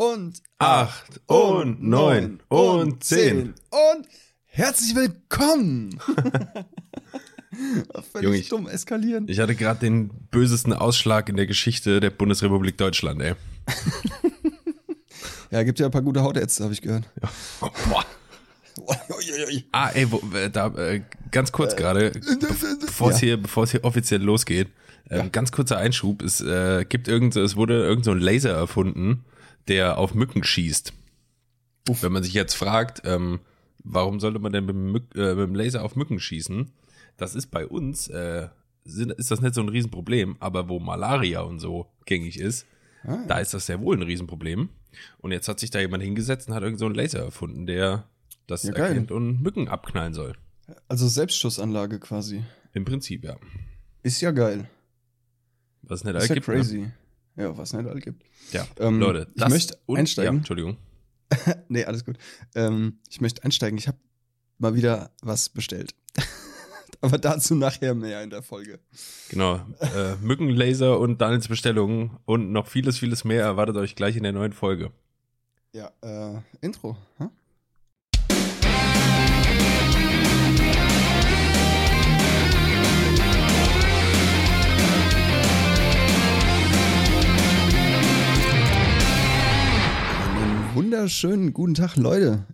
und acht und neun und zehn. und herzlich willkommen. Völlig Junge, ich- dumm eskalieren. Ich hatte gerade den bösesten Ausschlag in der Geschichte der Bundesrepublik Deutschland, ey. Ja, gibt ja ein paar gute Hautärzte, habe ich gehört. Boah. Ah, ey, wo, äh, da, äh, ganz kurz gerade, be bevor es Ja. hier, bevor es hier offiziell losgeht, ähm, ganz kurzer Einschub, es äh, gibt irgend, es wurde irgend so ein Laser erfunden, der auf Mücken schießt. Wenn man sich jetzt fragt, ähm, warum sollte man denn mit dem, äh, mit dem Laser auf Mücken schießen? Das ist bei uns, äh, sind, ist das nicht so ein Riesenproblem, aber wo Malaria und so gängig ist, Ah. da ist das sehr wohl ein Riesenproblem. Und jetzt hat sich da jemand hingesetzt und hat irgend so einen Laser erfunden, der das Ja, geil. erkennt und Mücken abknallen soll. Also Selbstschussanlage quasi. Im Prinzip, ja. Ist ja geil. Was nicht Ist ja gibt. Ne? Ja, was nicht all gibt. Ja, Ähm, Leute, ich möchte und, einsteigen. Ja, Entschuldigung. Nee, alles gut. Ähm, ich möchte einsteigen. Ich habe mal wieder was bestellt. Aber dazu nachher mehr in der Folge. Genau. Äh, Mückenlaser und Daniels Bestellungen und noch vieles, vieles mehr erwartet euch gleich in der neuen Folge. Ja, äh, Intro. Hm? Wunderschönen guten Tag, Leute.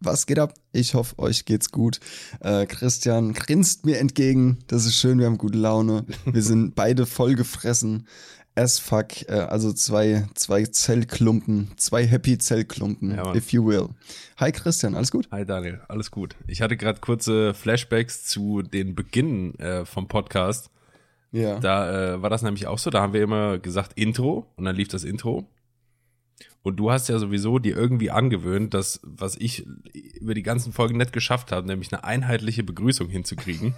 Was geht ab? Ich hoffe, euch geht's gut. Äh, Christian grinst mir entgegen. Das ist schön, wir haben gute Laune. Wir sind beide vollgefressen. As fuck. Äh, also zwei, zwei Zellklumpen, zwei Happy Zellklumpen, Ja, if you will. Hi Christian, alles gut? Hi Daniel, alles gut. Ich hatte gerade kurze Flashbacks zu den Beginn äh, vom Podcast. Ja. Da äh, war das nämlich auch so. Da haben wir immer gesagt Intro und dann lief das Intro. Und du hast ja sowieso dir irgendwie angewöhnt, dass, was ich über die ganzen Folgen nicht geschafft habe, nämlich eine einheitliche Begrüßung hinzukriegen.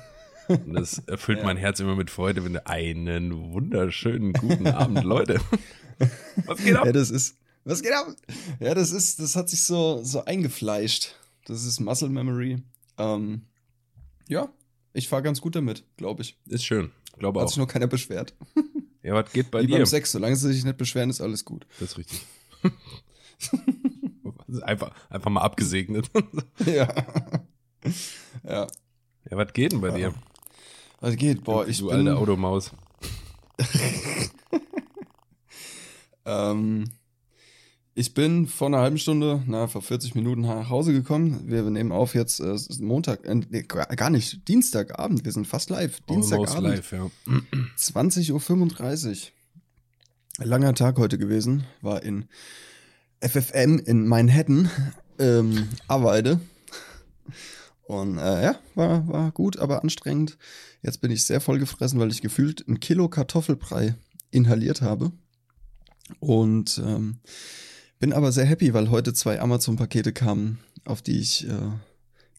Und das erfüllt mein Herz immer mit Freude, wenn du einen wunderschönen guten Abend, Leute. Was geht ab? Ja, das ist. Was geht ab? Ja, das ist, das hat sich so, so eingefleischt. Das ist Muscle Memory. Ähm, ja, ich fahre ganz gut damit, glaube ich. Ist schön. Glaube Hat auch. sich noch keiner beschwert. Ja, was geht bei Wie dir? beim Sex, solange sie sich nicht beschweren, ist alles gut. Das ist richtig. Einfach, einfach mal abgesegnet. Ja. ja. Ja, was geht denn bei dir? Was geht? Boah, ich du bin. alte Automaus. Ähm, ich bin vor einer halben Stunde, na, vor 40 Minuten nach Hause gekommen. Wir nehmen auf jetzt äh, Montag, äh, nee, gar nicht, Dienstagabend. Wir sind fast live. Almost Dienstagabend. live, ja. 20.35 Uhr. Langer Tag heute gewesen. War in FFM in Manhattan, ähm, Arbeide. Und äh, ja, war, war gut, aber anstrengend. Jetzt bin ich sehr voll gefressen, weil ich gefühlt ein Kilo Kartoffelbrei inhaliert habe. Und ähm, bin aber sehr happy, weil heute zwei Amazon-Pakete kamen, auf die ich äh,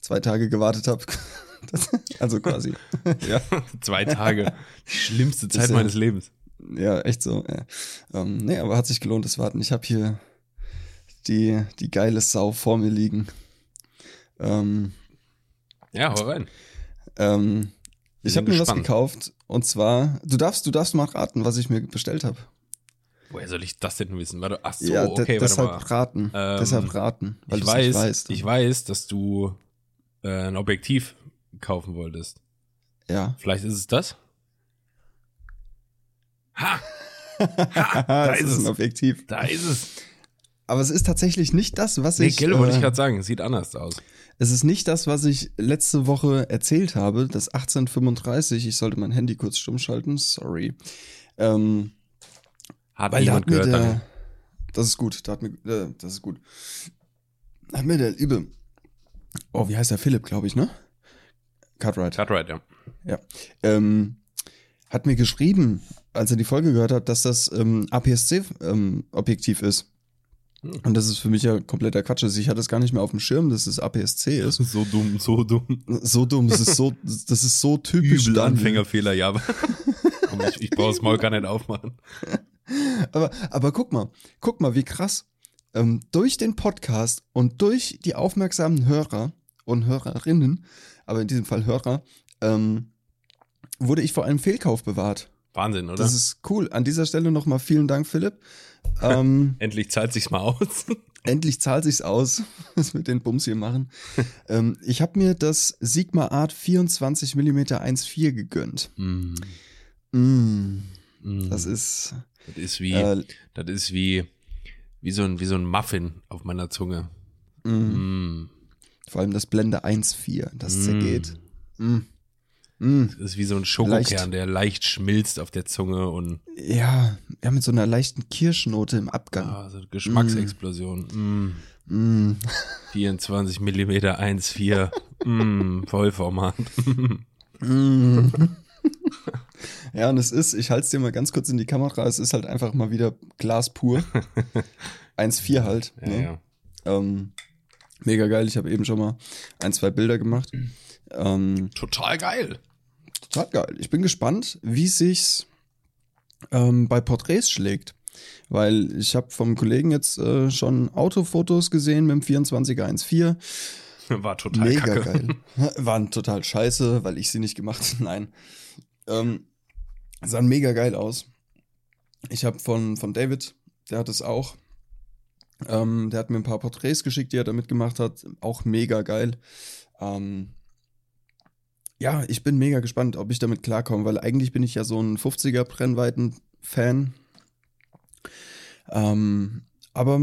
zwei Tage gewartet habe. also quasi. ja. Zwei Tage. Die schlimmste Zeit meines Lebens. Ja, echt so. Ja. Ähm, nee, aber hat sich gelohnt, das Warten. Ich habe hier die, die geile Sau vor mir liegen. Ähm, Ja, hau rein. ähm, ich habe mir was gekauft und zwar, du darfst, du darfst mal raten, was ich mir bestellt habe. Woher soll ich das denn wissen? Warte, ach so, ja, okay, warte deshalb mal. raten. Ähm, deshalb raten, weil ich weiß, weißt. ich weiß, dass du äh, ein Objektiv kaufen wolltest. ja. Vielleicht ist es das? Ha! da ist ist es. ein Objektiv. Da ist es. Aber es ist tatsächlich nicht das, was Nee, ich. Gelle wollte äh, ich gerade sagen. Sieht anders aus. Es ist nicht das, was ich letzte Woche erzählt habe, das 1835. Ich sollte mein Handy kurz stumm schalten, sorry. Ähm, Hat weil da hat niemand gehört. der, Daniel. das ist gut, da hat mir, äh, das ist gut. Hat mir der liebe, oh, wie heißt der Philipp, glaube ich, ne? Cartwright. Cartwright, ja. Ja. Ähm, hat mir geschrieben, als er die Folge gehört hat, dass das ähm, APS-C-Objektiv ist. Hm. Und das ist für mich ja kompletter Quatsch. ist. Ich hatte es gar nicht mehr auf dem Schirm, dass es APS-C ist. So dumm, so dumm. So dumm, das ist so, das ist so typisch. Übel. Anfängerfehler, ja. aber- Komm, ich, ich brauche das Maul gar nicht aufmachen. Aber, aber guck mal, guck mal, wie krass. Ähm, durch den Podcast und durch die aufmerksamen Hörer und Hörerinnen, aber in diesem Fall Hörer, ähm, wurde ich vor einem Fehlkauf bewahrt. Wahnsinn, oder? Das ist cool. An dieser Stelle nochmal vielen Dank, Philipp. Ähm, Endlich zahlt sich's mal aus. endlich zahlt sich's aus, was wir den Bums hier machen. ähm, ich habe mir das Sigma Art 24 mm 1.4 gegönnt. Mm, Mm, mm. das ist Das ist wie, äh, das ist wie, wie so ein, wie so ein Muffin auf meiner Zunge. mm, Mm. vor allem das Blende 1.4, das Mm. zergeht. Mm. Mm. Das ist wie so ein Schokokern, der leicht schmilzt auf der Zunge und Ja, ja, mit so einer leichten Kirschnote im Abgang. ah, so eine Geschmacksexplosion. Mm. Mm. 24 mm 1,4. mm, Vollformat. Mm. ja, und es ist, ich halte es dir mal ganz kurz in die Kamera, es ist halt einfach mal wieder Glas pur. 1,4 halt. Ja, ne? ja. Ähm, mega geil, ich habe eben schon mal ein, zwei Bilder gemacht. Ähm, Total geil. Total geil. Ich bin gespannt, wie sich's ähm, bei Porträts schlägt. Weil ich habe vom Kollegen jetzt äh, schon Autofotos gesehen mit dem 24er 1.4. War total Mega kacke. geil. Waren total scheiße, weil ich sie nicht gemacht habe. Nein. Ähm, sahen mega geil aus. Ich habe von, von David, der hat es auch. Ähm, der hat mir ein paar Porträts geschickt, die er damit gemacht hat. Auch mega geil. Ähm, ja, ich bin mega gespannt, ob ich damit klarkomme, weil eigentlich bin ich ja so ein 50er Brennweiten-Fan. Ähm, aber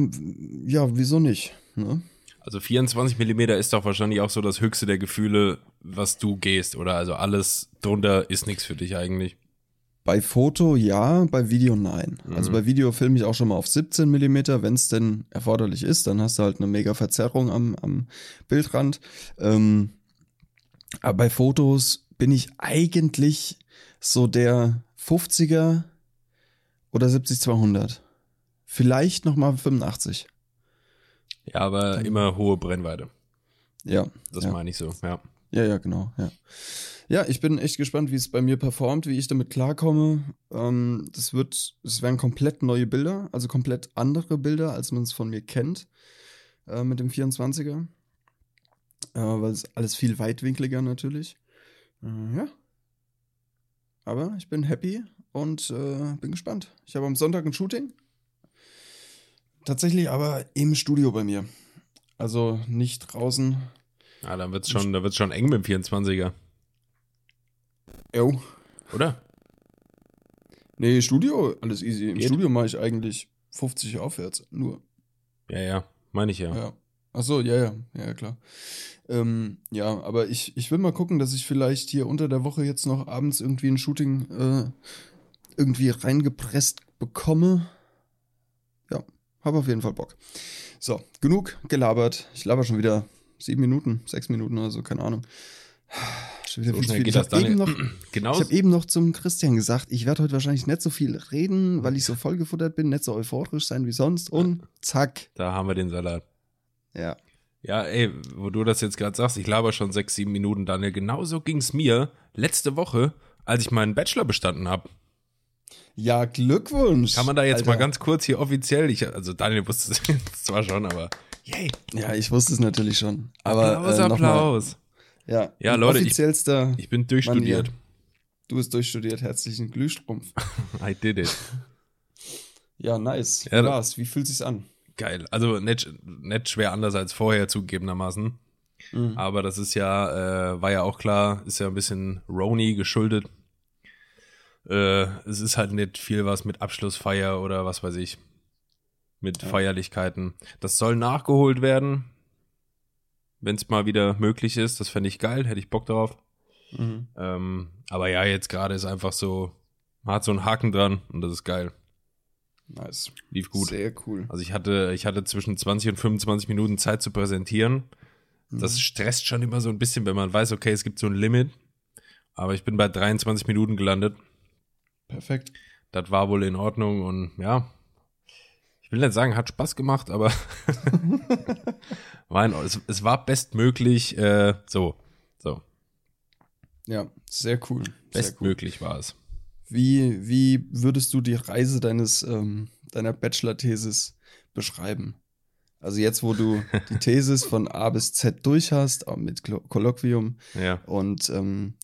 ja, wieso nicht? Ne? Also 24 mm ist doch wahrscheinlich auch so das höchste der Gefühle, was du gehst, oder? Also alles drunter ist nichts für dich eigentlich. Bei Foto ja, bei Video nein. Also Mhm. bei Video filme ich auch schon mal auf 17 mm, wenn es denn erforderlich ist. Dann hast du halt eine mega Verzerrung am, am Bildrand. Ähm, aber bei Fotos bin ich eigentlich so der 50er oder 70-200. Vielleicht nochmal 85. Ja, aber immer hohe Brennweite. Ja. Das ja. meine ich so, ja. Ja, ja, genau, ja. Ja, ich bin echt gespannt, wie es bei mir performt, wie ich damit klarkomme. Ähm, das wird, es werden komplett neue Bilder, also komplett andere Bilder, als man es von mir kennt, äh, mit dem 24er. Äh, weil es alles viel weitwinkliger natürlich. Äh, ja. Aber ich bin happy und äh, bin gespannt. Ich habe am Sonntag ein Shooting. Tatsächlich aber im Studio bei mir. Also nicht draußen. Ja, dann wird's schon, da wird's schon eng mit dem 24er, Jo. oder? Nee, Studio, alles easy. Im Geht. Studio mache ich eigentlich 50 aufwärts. Nur. Ja, ja, meine ich ja. Ja. Ach so, ja, ja, ja, klar. Ähm, ja, aber ich, ich will mal gucken, dass ich vielleicht hier unter der Woche jetzt noch abends irgendwie ein Shooting äh, irgendwie reingepresst bekomme. Ja, habe auf jeden Fall Bock. So, genug gelabert. Ich laber schon wieder sieben Minuten, sechs Minuten oder so, keine Ahnung. Schon wieder So viel Ich habe eben noch ich habe eben noch zum Christian gesagt, ich werde heute wahrscheinlich nicht so viel reden, weil ich so vollgefuttert bin, nicht so euphorisch sein wie sonst. Und zack. Da haben wir den Salat. Ja. Ja, ey, wo du das jetzt gerade sagst, ich laber schon sechs, sieben Minuten, Daniel. Genauso ging's mir letzte Woche, als ich meinen Bachelor bestanden habe. Ja, Glückwunsch. Kann man da jetzt Alter. mal ganz kurz hier offiziell, ich, also Daniel wusste es jetzt zwar schon, aber yay, Ja, ich wusste es natürlich schon. Aber Applaus, äh, mal, Applaus. ja, Ja, Leute, ich- Ich bin durchstudiert. du bist durchstudiert, herzlichen Glühstrumpf. I did it. Ja, nice. Ja, Wie fühlt sich's an? Geil. Also nicht, nicht schwer anders als vorher zugegebenermaßen. Mhm. Aber das ist ja, äh, war ja auch klar, ist ja ein bisschen Roni geschuldet. Äh, es ist halt nicht viel was mit Abschlussfeier oder was weiß ich. Mit Ja. Feierlichkeiten. Das soll nachgeholt werden. Wenn es mal wieder möglich ist. Das fände ich geil, hätte ich Bock drauf. Mhm. Ähm, aber ja, jetzt gerade ist einfach so, man hat so einen Haken dran und das ist geil. Nice. Lief gut. Sehr cool. Also ich hatte, ich hatte zwischen 20 und 25 Minuten Zeit zu präsentieren. Das Mhm. stresst schon immer so ein bisschen, wenn man weiß, okay, es gibt so ein Limit. Aber ich bin bei 23 Minuten gelandet. Perfekt. Das war wohl in Ordnung und ja, ich will nicht sagen, hat Spaß gemacht, aber war es, es war bestmöglich, äh, so, so, Ja, sehr cool. Sehr cool. bestmöglich war es. Wie, wie würdest du die Reise deines, ähm, deiner Bachelor-Thesis beschreiben? Also jetzt, wo du die Thesis von A bis Z durch hast, auch mit Kolloquium Ja. und ähm,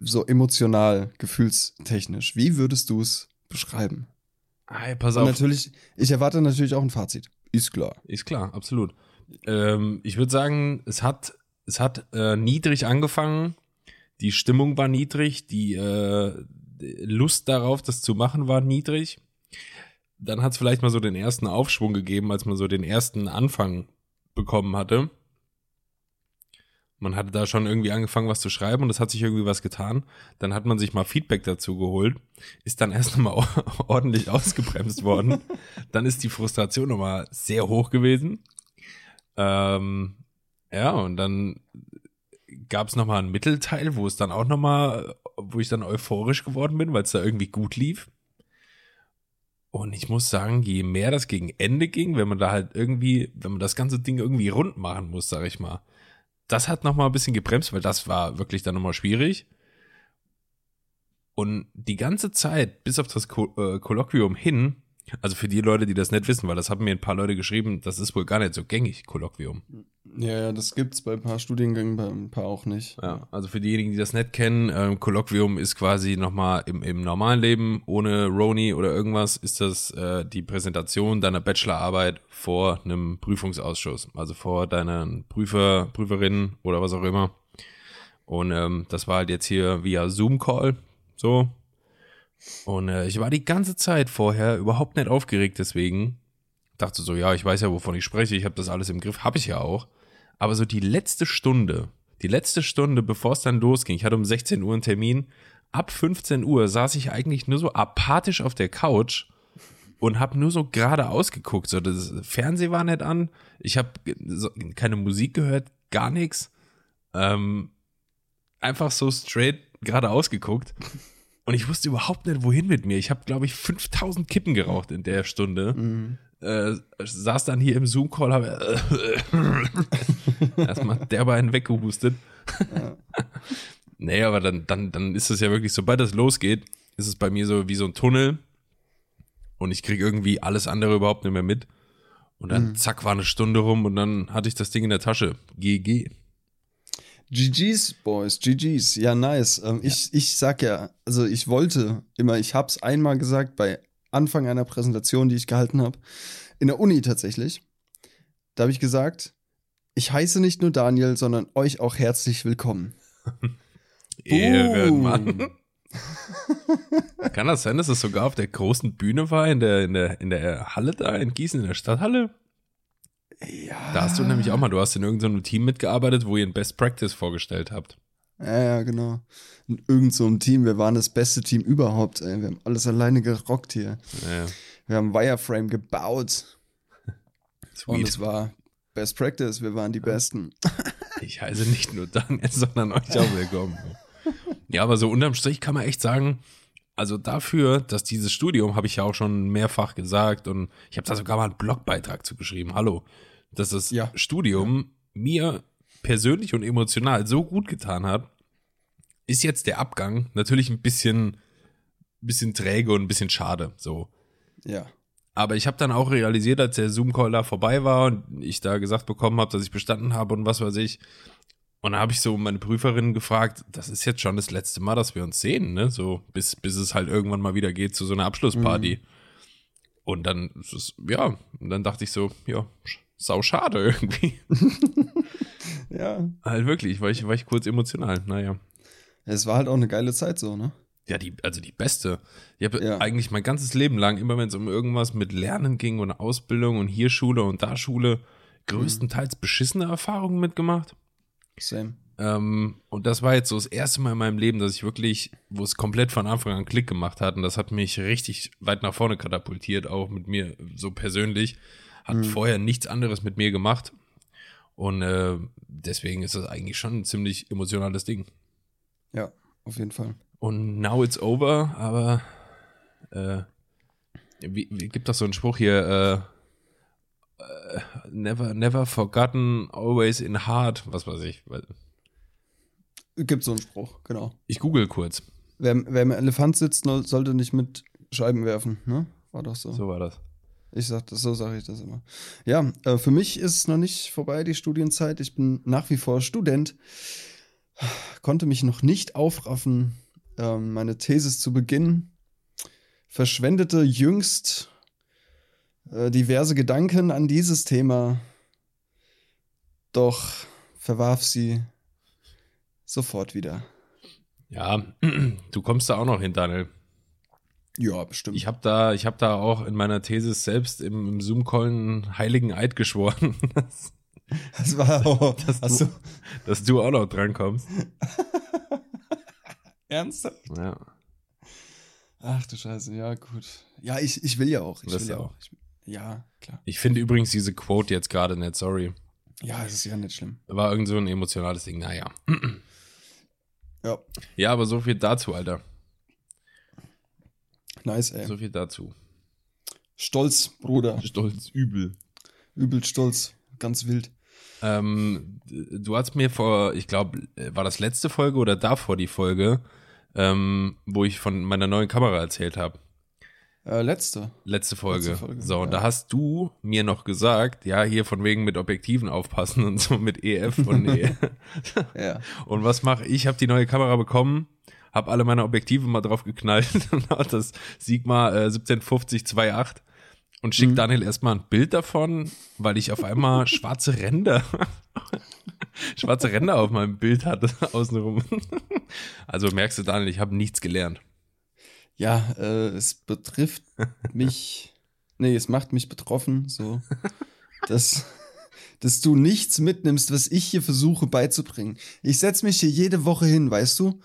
so emotional, gefühlstechnisch. Wie würdest du es beschreiben? Hey, pass Und auf. natürlich, ich erwarte natürlich auch ein Fazit. Ist klar. Ist klar, absolut. Ähm, ich würde sagen, es hat, es hat äh, niedrig angefangen. Die Stimmung war niedrig, die äh, Lust darauf, das zu machen, war niedrig. Dann hat es vielleicht mal so den ersten Aufschwung gegeben, als man so den ersten Anfang bekommen hatte. Man hatte da schon irgendwie angefangen, was zu schreiben und es hat sich irgendwie was getan. Dann hat man sich mal Feedback dazu geholt, ist dann erst nochmal ordentlich ausgebremst worden. Dann ist die Frustration nochmal sehr hoch gewesen. Ähm, ja, und dann gab es nochmal einen Mittelteil, wo es dann auch nochmal, wo ich dann euphorisch geworden bin, weil es da irgendwie gut lief. Und ich muss sagen, je mehr das gegen Ende ging, wenn man da halt irgendwie, wenn man das ganze Ding irgendwie rund machen muss, sag ich mal, das hat nochmal ein bisschen gebremst, weil das war wirklich dann nochmal schwierig. Und die ganze Zeit, bis auf das äh, Kolloquium hin, also für die Leute, die das nicht wissen, weil das haben mir ein paar Leute geschrieben, das ist wohl gar nicht so gängig, Kolloquium. Ja, ja, das gibt's bei ein paar Studiengängen, bei ein paar auch nicht. Ja, also für diejenigen, die das nicht kennen, ähm, Kolloquium ist quasi nochmal im, im normalen Leben, ohne Roni oder irgendwas, ist das äh, die Präsentation deiner Bachelorarbeit vor einem Prüfungsausschuss, also vor deinen Prüfer, Prüferinnen oder was auch immer. Und ähm, das war halt jetzt hier via Zoom-Call, so. Und äh, ich war die ganze Zeit vorher überhaupt nicht aufgeregt deswegen. Dachte so, ja, ich weiß ja, wovon ich spreche, ich habe das alles im Griff, habe ich ja auch. Aber so die letzte Stunde, die letzte Stunde, bevor es dann losging, ich hatte um 16 Uhr einen Termin, ab 15 Uhr saß ich eigentlich nur so apathisch auf der Couch und habe nur so geradeaus geguckt. So, das Fernseh war nicht an, ich habe so, keine Musik gehört, gar nichts. Ähm, einfach so straight geradeaus geguckt. Und ich wusste überhaupt nicht, wohin mit mir. Ich habe, glaube ich, 5000 Kippen geraucht in der Stunde. Mhm. Äh, saß dann hier im Zoom-Call, habe äh, erstmal derbe einen weggehustet. Ja. nee, aber dann, dann, dann ist es ja wirklich, sobald das losgeht, ist es bei mir so wie so ein Tunnel. Und ich kriege irgendwie alles andere überhaupt nicht mehr mit. Und dann Mhm. zack, war eine Stunde rum und dann hatte ich das Ding in der Tasche. GG. GG's, Boys, GG's. Ja, nice. Ähm, Ich, ich sag ja, also ich wollte immer, ich hab's einmal gesagt bei Anfang einer Präsentation, die ich gehalten habe, in der Uni tatsächlich. Da habe ich gesagt, ich heiße nicht nur Daniel, sondern euch auch herzlich willkommen. Ehrenmann. Kann das sein, dass es sogar auf der großen Bühne war, in der, in der, in der Halle da in Gießen, in der Stadthalle? Ja. Da hast du nämlich auch mal, du hast in irgendeinem Team mitgearbeitet, wo ihr ein Best Practice vorgestellt habt. Ja, ja, genau. In irgend so Team, wir waren das beste Team überhaupt, ey. Wir haben alles alleine gerockt hier. Ja, Wir haben Wireframe gebaut. Und sweet. es war Best Practice, wir waren die Besten. Ich heiße nicht nur Daniel, sondern euch auch willkommen. Ja, aber so unterm Strich kann man echt sagen, also dafür, dass dieses Studium, habe ich ja auch schon mehrfach gesagt und ich habe da sogar mal einen Blogbeitrag zu geschrieben, hallo, dass das Ja. Studium mir persönlich und emotional so gut getan hat, ist jetzt der Abgang natürlich ein bisschen, bisschen träge und ein bisschen schade, so. Ja. Aber ich habe dann auch realisiert, als der Zoom-Call da vorbei war und ich da gesagt bekommen habe, dass ich bestanden habe und was weiß ich. Und da habe ich so meine Prüferin gefragt, das ist jetzt schon das letzte Mal, dass wir uns sehen, ne? So, bis, bis es halt irgendwann mal wieder geht zu so einer Abschlussparty. Und dann ist es, ja, und dann dachte ich so, ja, sau schade irgendwie. Ja. halt wirklich, war ich, war ich kurz emotional, naja. Es war halt auch eine geile Zeit so, ne? Ja, die, also die beste. Ich habe Ja. eigentlich mein ganzes Leben lang, immer wenn es um irgendwas mit Lernen ging und Ausbildung und hier Schule und da Schule, größtenteils beschissene Erfahrungen mitgemacht. Same. Ähm, und das war jetzt so das erste Mal in meinem Leben, dass ich wirklich, wo es komplett von Anfang an Klick gemacht hat. Und das hat mich richtig weit nach vorne katapultiert, auch mit mir so persönlich. Hat vorher nichts anderes mit mir gemacht. Und äh, deswegen ist das eigentlich schon ein ziemlich emotionales Ding. Ja, auf jeden Fall. Und now it's over, aber äh, wie, wie gibt das so einen Spruch hier? Äh, äh, never, never forgotten, always in heart. Was weiß ich. Gibt so einen Spruch, genau. Ich google kurz. Wer, wer im Elefant sitzt, sollte nicht mit Scheiben werfen, ne? War doch so. So war das. Ich sag das, so sage ich das immer. Ja, äh, für mich ist es noch nicht vorbei, die Studienzeit. Ich bin nach wie vor Student. konnte mich noch nicht aufraffen, ähm, meine Thesis zu beginnen. Verschwendete jüngst äh, diverse Gedanken an dieses Thema, doch verwarf sie sofort wieder. Ja, du kommst da auch noch hin, Daniel. Ja, bestimmt. Ich habe da, ich habe da auch in meiner Thesis selbst im, im Zoom-Call einen heiligen Eid geschworen, dass, das war auch, dass, du, du, dass du auch noch drankommst. ernsthaft? Ja, Ach du Scheiße, ja, gut. Ja, ich, ich will ja auch. Ich will ja auch. auch. Ich, ja, klar. ich finde übrigens diese Quote jetzt gerade nicht, sorry. Ja, es ist ja nicht schlimm. War irgend so ein emotionales Ding, naja. Ja, Ja, aber so viel dazu, Alter. Nice, ey. So viel dazu. Stolz, Bruder. Stolz, übel. Übel stolz. Ganz wild. Ähm, du hast mir vor, ich glaube, war das letzte Folge oder davor die Folge, ähm, wo ich von meiner neuen Kamera erzählt habe. Äh, letzte. Letzte Folge. Letzte Folge, so, und ja. da hast du mir noch gesagt, ja, hier von wegen mit Objektiven aufpassen und so mit EF und E. Ja. Und was mache ich? Ich habe die neue Kamera bekommen, habe alle meine Objektive mal drauf geknallt und hab das Sigma äh, 1750 2.8 und schick Mhm. Daniel erstmal ein Bild davon, weil ich auf einmal schwarze Ränder schwarze Ränder auf meinem Bild hatte außenrum. Also merkst du Daniel, ich habe nichts gelernt. Ja, äh, es betrifft mich. Nee, es macht mich betroffen, so. Dass, dass du nichts mitnimmst, was ich hier versuche beizubringen. Ich setz mich hier jede Woche hin, weißt du?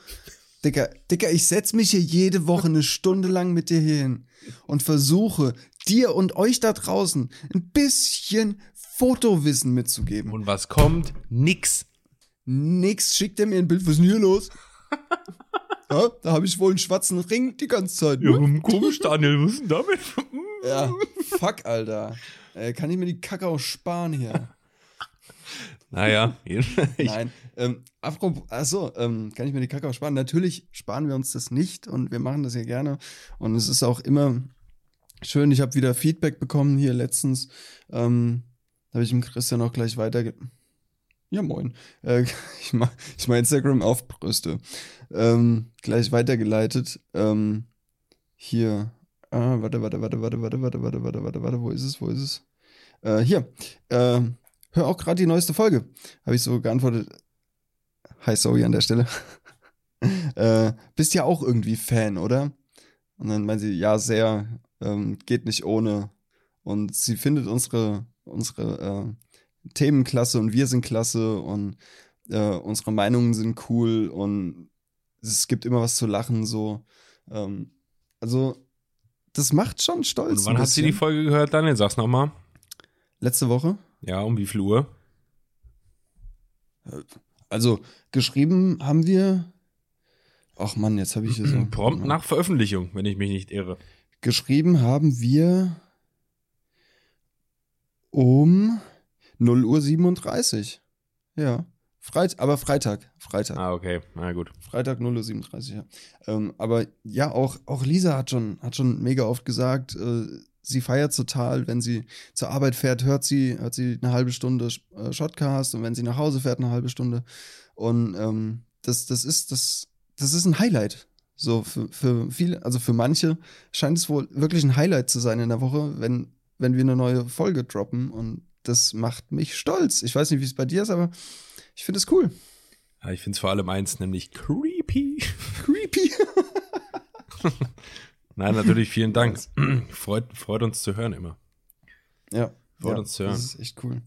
Dicker, Dicker, ich setz mich hier jede Woche eine Stunde lang mit dir hin und versuche, dir und euch da draußen ein bisschen Fotowissen mitzugeben. Und was kommt? Nix. Nix, schickt er mir ein Bild, was ist denn hier los? ja, da habe ich wohl einen schwarzen Ring die ganze Zeit. ne? komisch, Daniel, was ist denn damit? Ja, fuck, Alter. Äh, kann ich mir die Kacke auch sparen hier? Naja, ich, Nein. Ähm, apropos, achso, ähm, kann ich mir die Kacke auch sparen? Natürlich sparen wir uns das nicht und wir machen das ja gerne. Und es ist auch immer schön. Ich habe wieder Feedback bekommen hier letztens. Ähm, da habe ich dem Christian auch gleich weiter. Ja, moin. Äh, ich mach, ich mach Instagram auf Brüste. Ähm, gleich weitergeleitet. Ähm, hier. Ah, warte, warte, warte, warte, warte, warte, warte, warte, warte, warte, wo ist es, wo ist es? Äh, hier. Ähm, hör auch gerade die neueste Folge. Habe ich so geantwortet. Hi, sorry an der Stelle. äh, bist ja auch irgendwie Fan, oder? Und dann meint sie, ja, sehr, ähm, geht nicht ohne. Und sie findet unsere, unsere äh, Themen klasse und wir sind klasse und äh, unsere Meinungen sind cool und es gibt immer was zu lachen, so. Ähm, also, das macht schon stolz. Und wann hast du die. Folge gehört, Daniel? Sag's nochmal. Letzte Woche. Ja, um wie viel Uhr? Also, geschrieben haben wir. Ach Mann, jetzt habe ich hier so. Prompt nach Veröffentlichung, wenn ich mich nicht irre. Geschrieben haben wir um 0 Uhr 37. Ja. Freit aber Freitag. Freitag. Ah, okay. Na gut. Freitag 0 Uhr 37, ja. Ähm, aber ja, auch, auch Lisa hat schon, hat schon mega oft gesagt, äh, sie feiert total, wenn sie zur Arbeit fährt, hört sie, hört sie eine halbe Stunde äh, Shotcast und wenn sie nach Hause fährt, eine halbe Stunde. Und ähm, das, das ist, das, das ist ein Highlight. So für, für viele, also für manche scheint es wohl wirklich ein Highlight zu sein in der Woche, wenn, wenn wir eine neue Folge droppen. Und das macht mich stolz. Ich weiß nicht, wie es bei dir ist, aber ich finde es cool. Ja, ich finde es vor allem eins, nämlich creepy. Creepy. Nein, natürlich vielen Dank. freut, freut uns zu hören immer. Ja. Freut ja, uns zu hören. Das ist echt cool.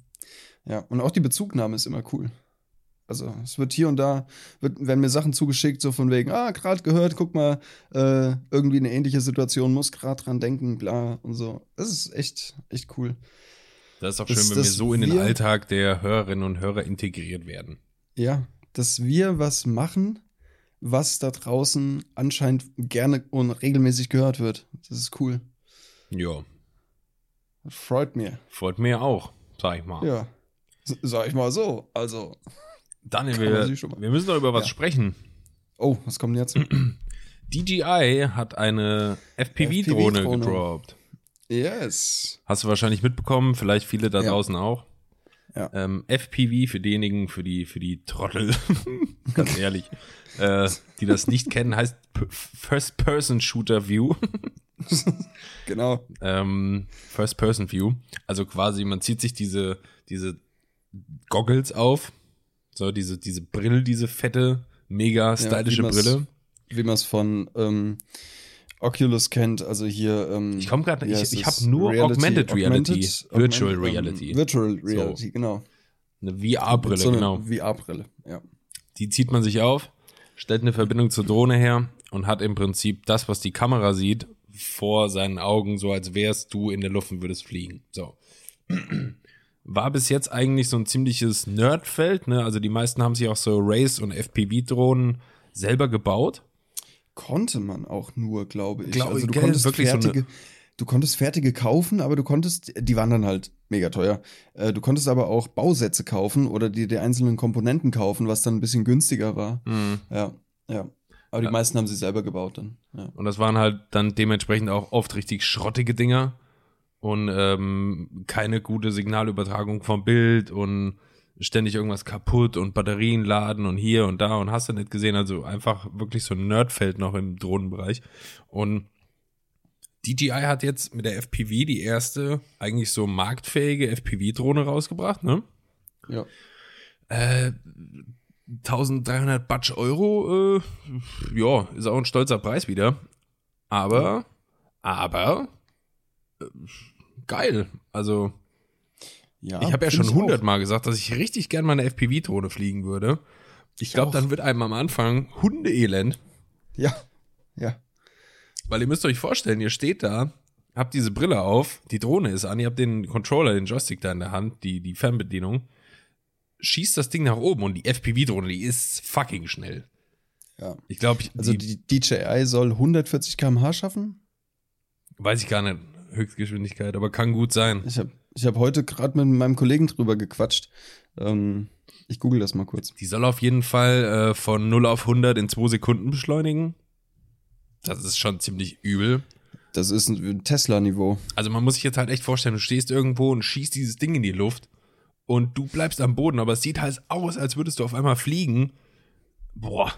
Ja, und auch die Bezugnahme ist immer cool. Also es wird hier und da, wird, werden mir Sachen zugeschickt, so von wegen, ah, gerade gehört, guck mal, äh, irgendwie eine ähnliche Situation, muss gerade dran denken, bla und so. Das ist echt, echt cool. Das ist auch schön, wenn wir so in den wir- Alltag der Hörerinnen und Hörer integriert werden. Ja, dass wir was machen, was da draußen anscheinend gerne und regelmäßig gehört wird. Das ist cool. Ja, freut mir. freut mir auch, sag ich mal. Ja. S- Sag ich mal so. Also. Daniel, wir, wir müssen doch über was Ja. sprechen. Oh, was kommt denn jetzt? DJI hat eine FPV-Drohne FPV-Drohne. gedroppt. yes. Hast du wahrscheinlich mitbekommen, vielleicht viele da Ja. draußen auch. Ja. Ähm, FPV für diejenigen, für die, für die Trottel, ganz ehrlich, äh, die das nicht kennen, heißt P- First-Person-Shooter View. Genau. ähm, First-Person-View. Also quasi, man zieht sich diese, diese Goggles auf, so diese, diese Brille, diese fette, mega stylische wie man's- Brille. Wie man es von ähm, Oculus kennt, also hier. Ähm, Ich komm grad- wie ich- ich es? hab nur Augmented Reality, Virtual ähm, Reality. Virtual Reality, genau. Eine VR-Brille, So genau. VR-Brille, ja. Die zieht man sich auf, stellt eine Verbindung zur Drohne her und hat im Prinzip das, was die Kamera sieht, vor seinen Augen, so als wärst du in der Luft und würdest fliegen. So. War bis jetzt eigentlich so ein ziemliches Nerdfeld, ne? Also die meisten haben sich auch so Race- und FPV-Drohnen selber gebaut. Konnte man auch nur, glaube ich. Glaube- also du konntest wirklich so fertige, du konntest fertige kaufen, aber du konntest, die waren dann halt mega teuer. Äh, du konntest aber auch Bausätze kaufen oder die, die einzelnen Komponenten kaufen, was dann ein bisschen günstiger war. Ja, ja. Aber die Ja. meisten haben sie selber gebaut dann. Ja. Und das waren halt dann dementsprechend auch oft richtig schrottige Dinger und ähm, keine gute Signalübertragung vom Bild und ständig irgendwas kaputt und Batterien laden und hier und da und hast du nicht gesehen. Also einfach wirklich so ein Nerdfeld noch im Drohnenbereich. Und DJI hat jetzt mit der FPV die erste eigentlich so marktfähige FPV-Drohne rausgebracht, ne? ja. Äh, 1300 Batsch Euro, äh, ja, ist auch ein stolzer Preis wieder. Aber, aber, äh, geil. Also, ja ich habe ja schon hundertmal gesagt, dass ich richtig gern mal eine FPV-Drohne fliegen würde. Ich glaube, dann wird einem am Anfang Hundeelend. Ja, ja. Weil ihr müsst euch vorstellen, ihr steht da, habt diese Brille auf, die Drohne ist an, ihr habt den Controller, den Joystick da in der Hand, die, die Fernbedienung, schießt das Ding nach oben und die FPV-Drohne, die ist fucking schnell. ja. Ich glaube, Also die, die DJI soll 140 km/h schaffen. weiß ich gar nicht, Höchstgeschwindigkeit, aber kann gut sein. Ich habe ich hab heute gerade mit meinem Kollegen drüber gequatscht. Ähm, ich google das mal kurz. Die soll auf jeden Fall äh, von 0 auf 100 in 2 Sekunden beschleunigen. Das ist schon ziemlich übel. Das ist ein Tesla-Niveau. Also man muss sich jetzt halt echt vorstellen, du stehst irgendwo und schießt dieses Ding in die Luft und du bleibst am Boden, aber es sieht halt aus, als würdest du auf einmal fliegen. Boah,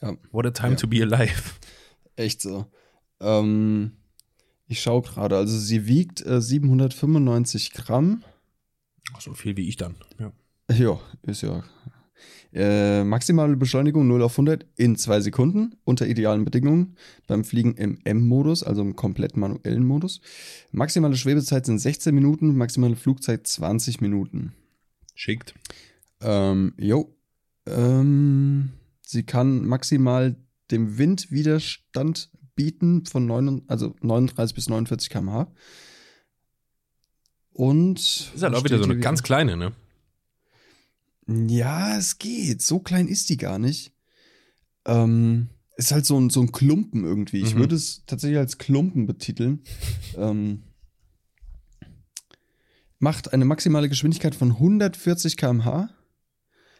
Ja, what a time Ja. to be alive. echt so. Ähm, ich schaue gerade, also sie wiegt äh, 795 Gramm. Ach, so viel wie ich dann. Ja. Ja, ist ja. Äh, maximale Beschleunigung 0 auf 100 in 2 Sekunden unter idealen Bedingungen beim Fliegen im M-Modus, also im komplett manuellen Modus. Maximale Schwebezeit sind 16 Minuten, maximale Flugzeit 20 Minuten. Schickt. Ähm, jo. Ähm, sie kann maximal dem Wind Widerstand bieten von 9, also 39 bis 49 km/h. Und. Ist halt auch wieder so eine ganz kleine, ne? Ja, es geht. So klein ist die gar nicht. Ähm, ist halt so ein, so ein Klumpen irgendwie. Ich Mhm. würde es tatsächlich als Klumpen betiteln. ähm, macht eine maximale Geschwindigkeit von 140 km/h.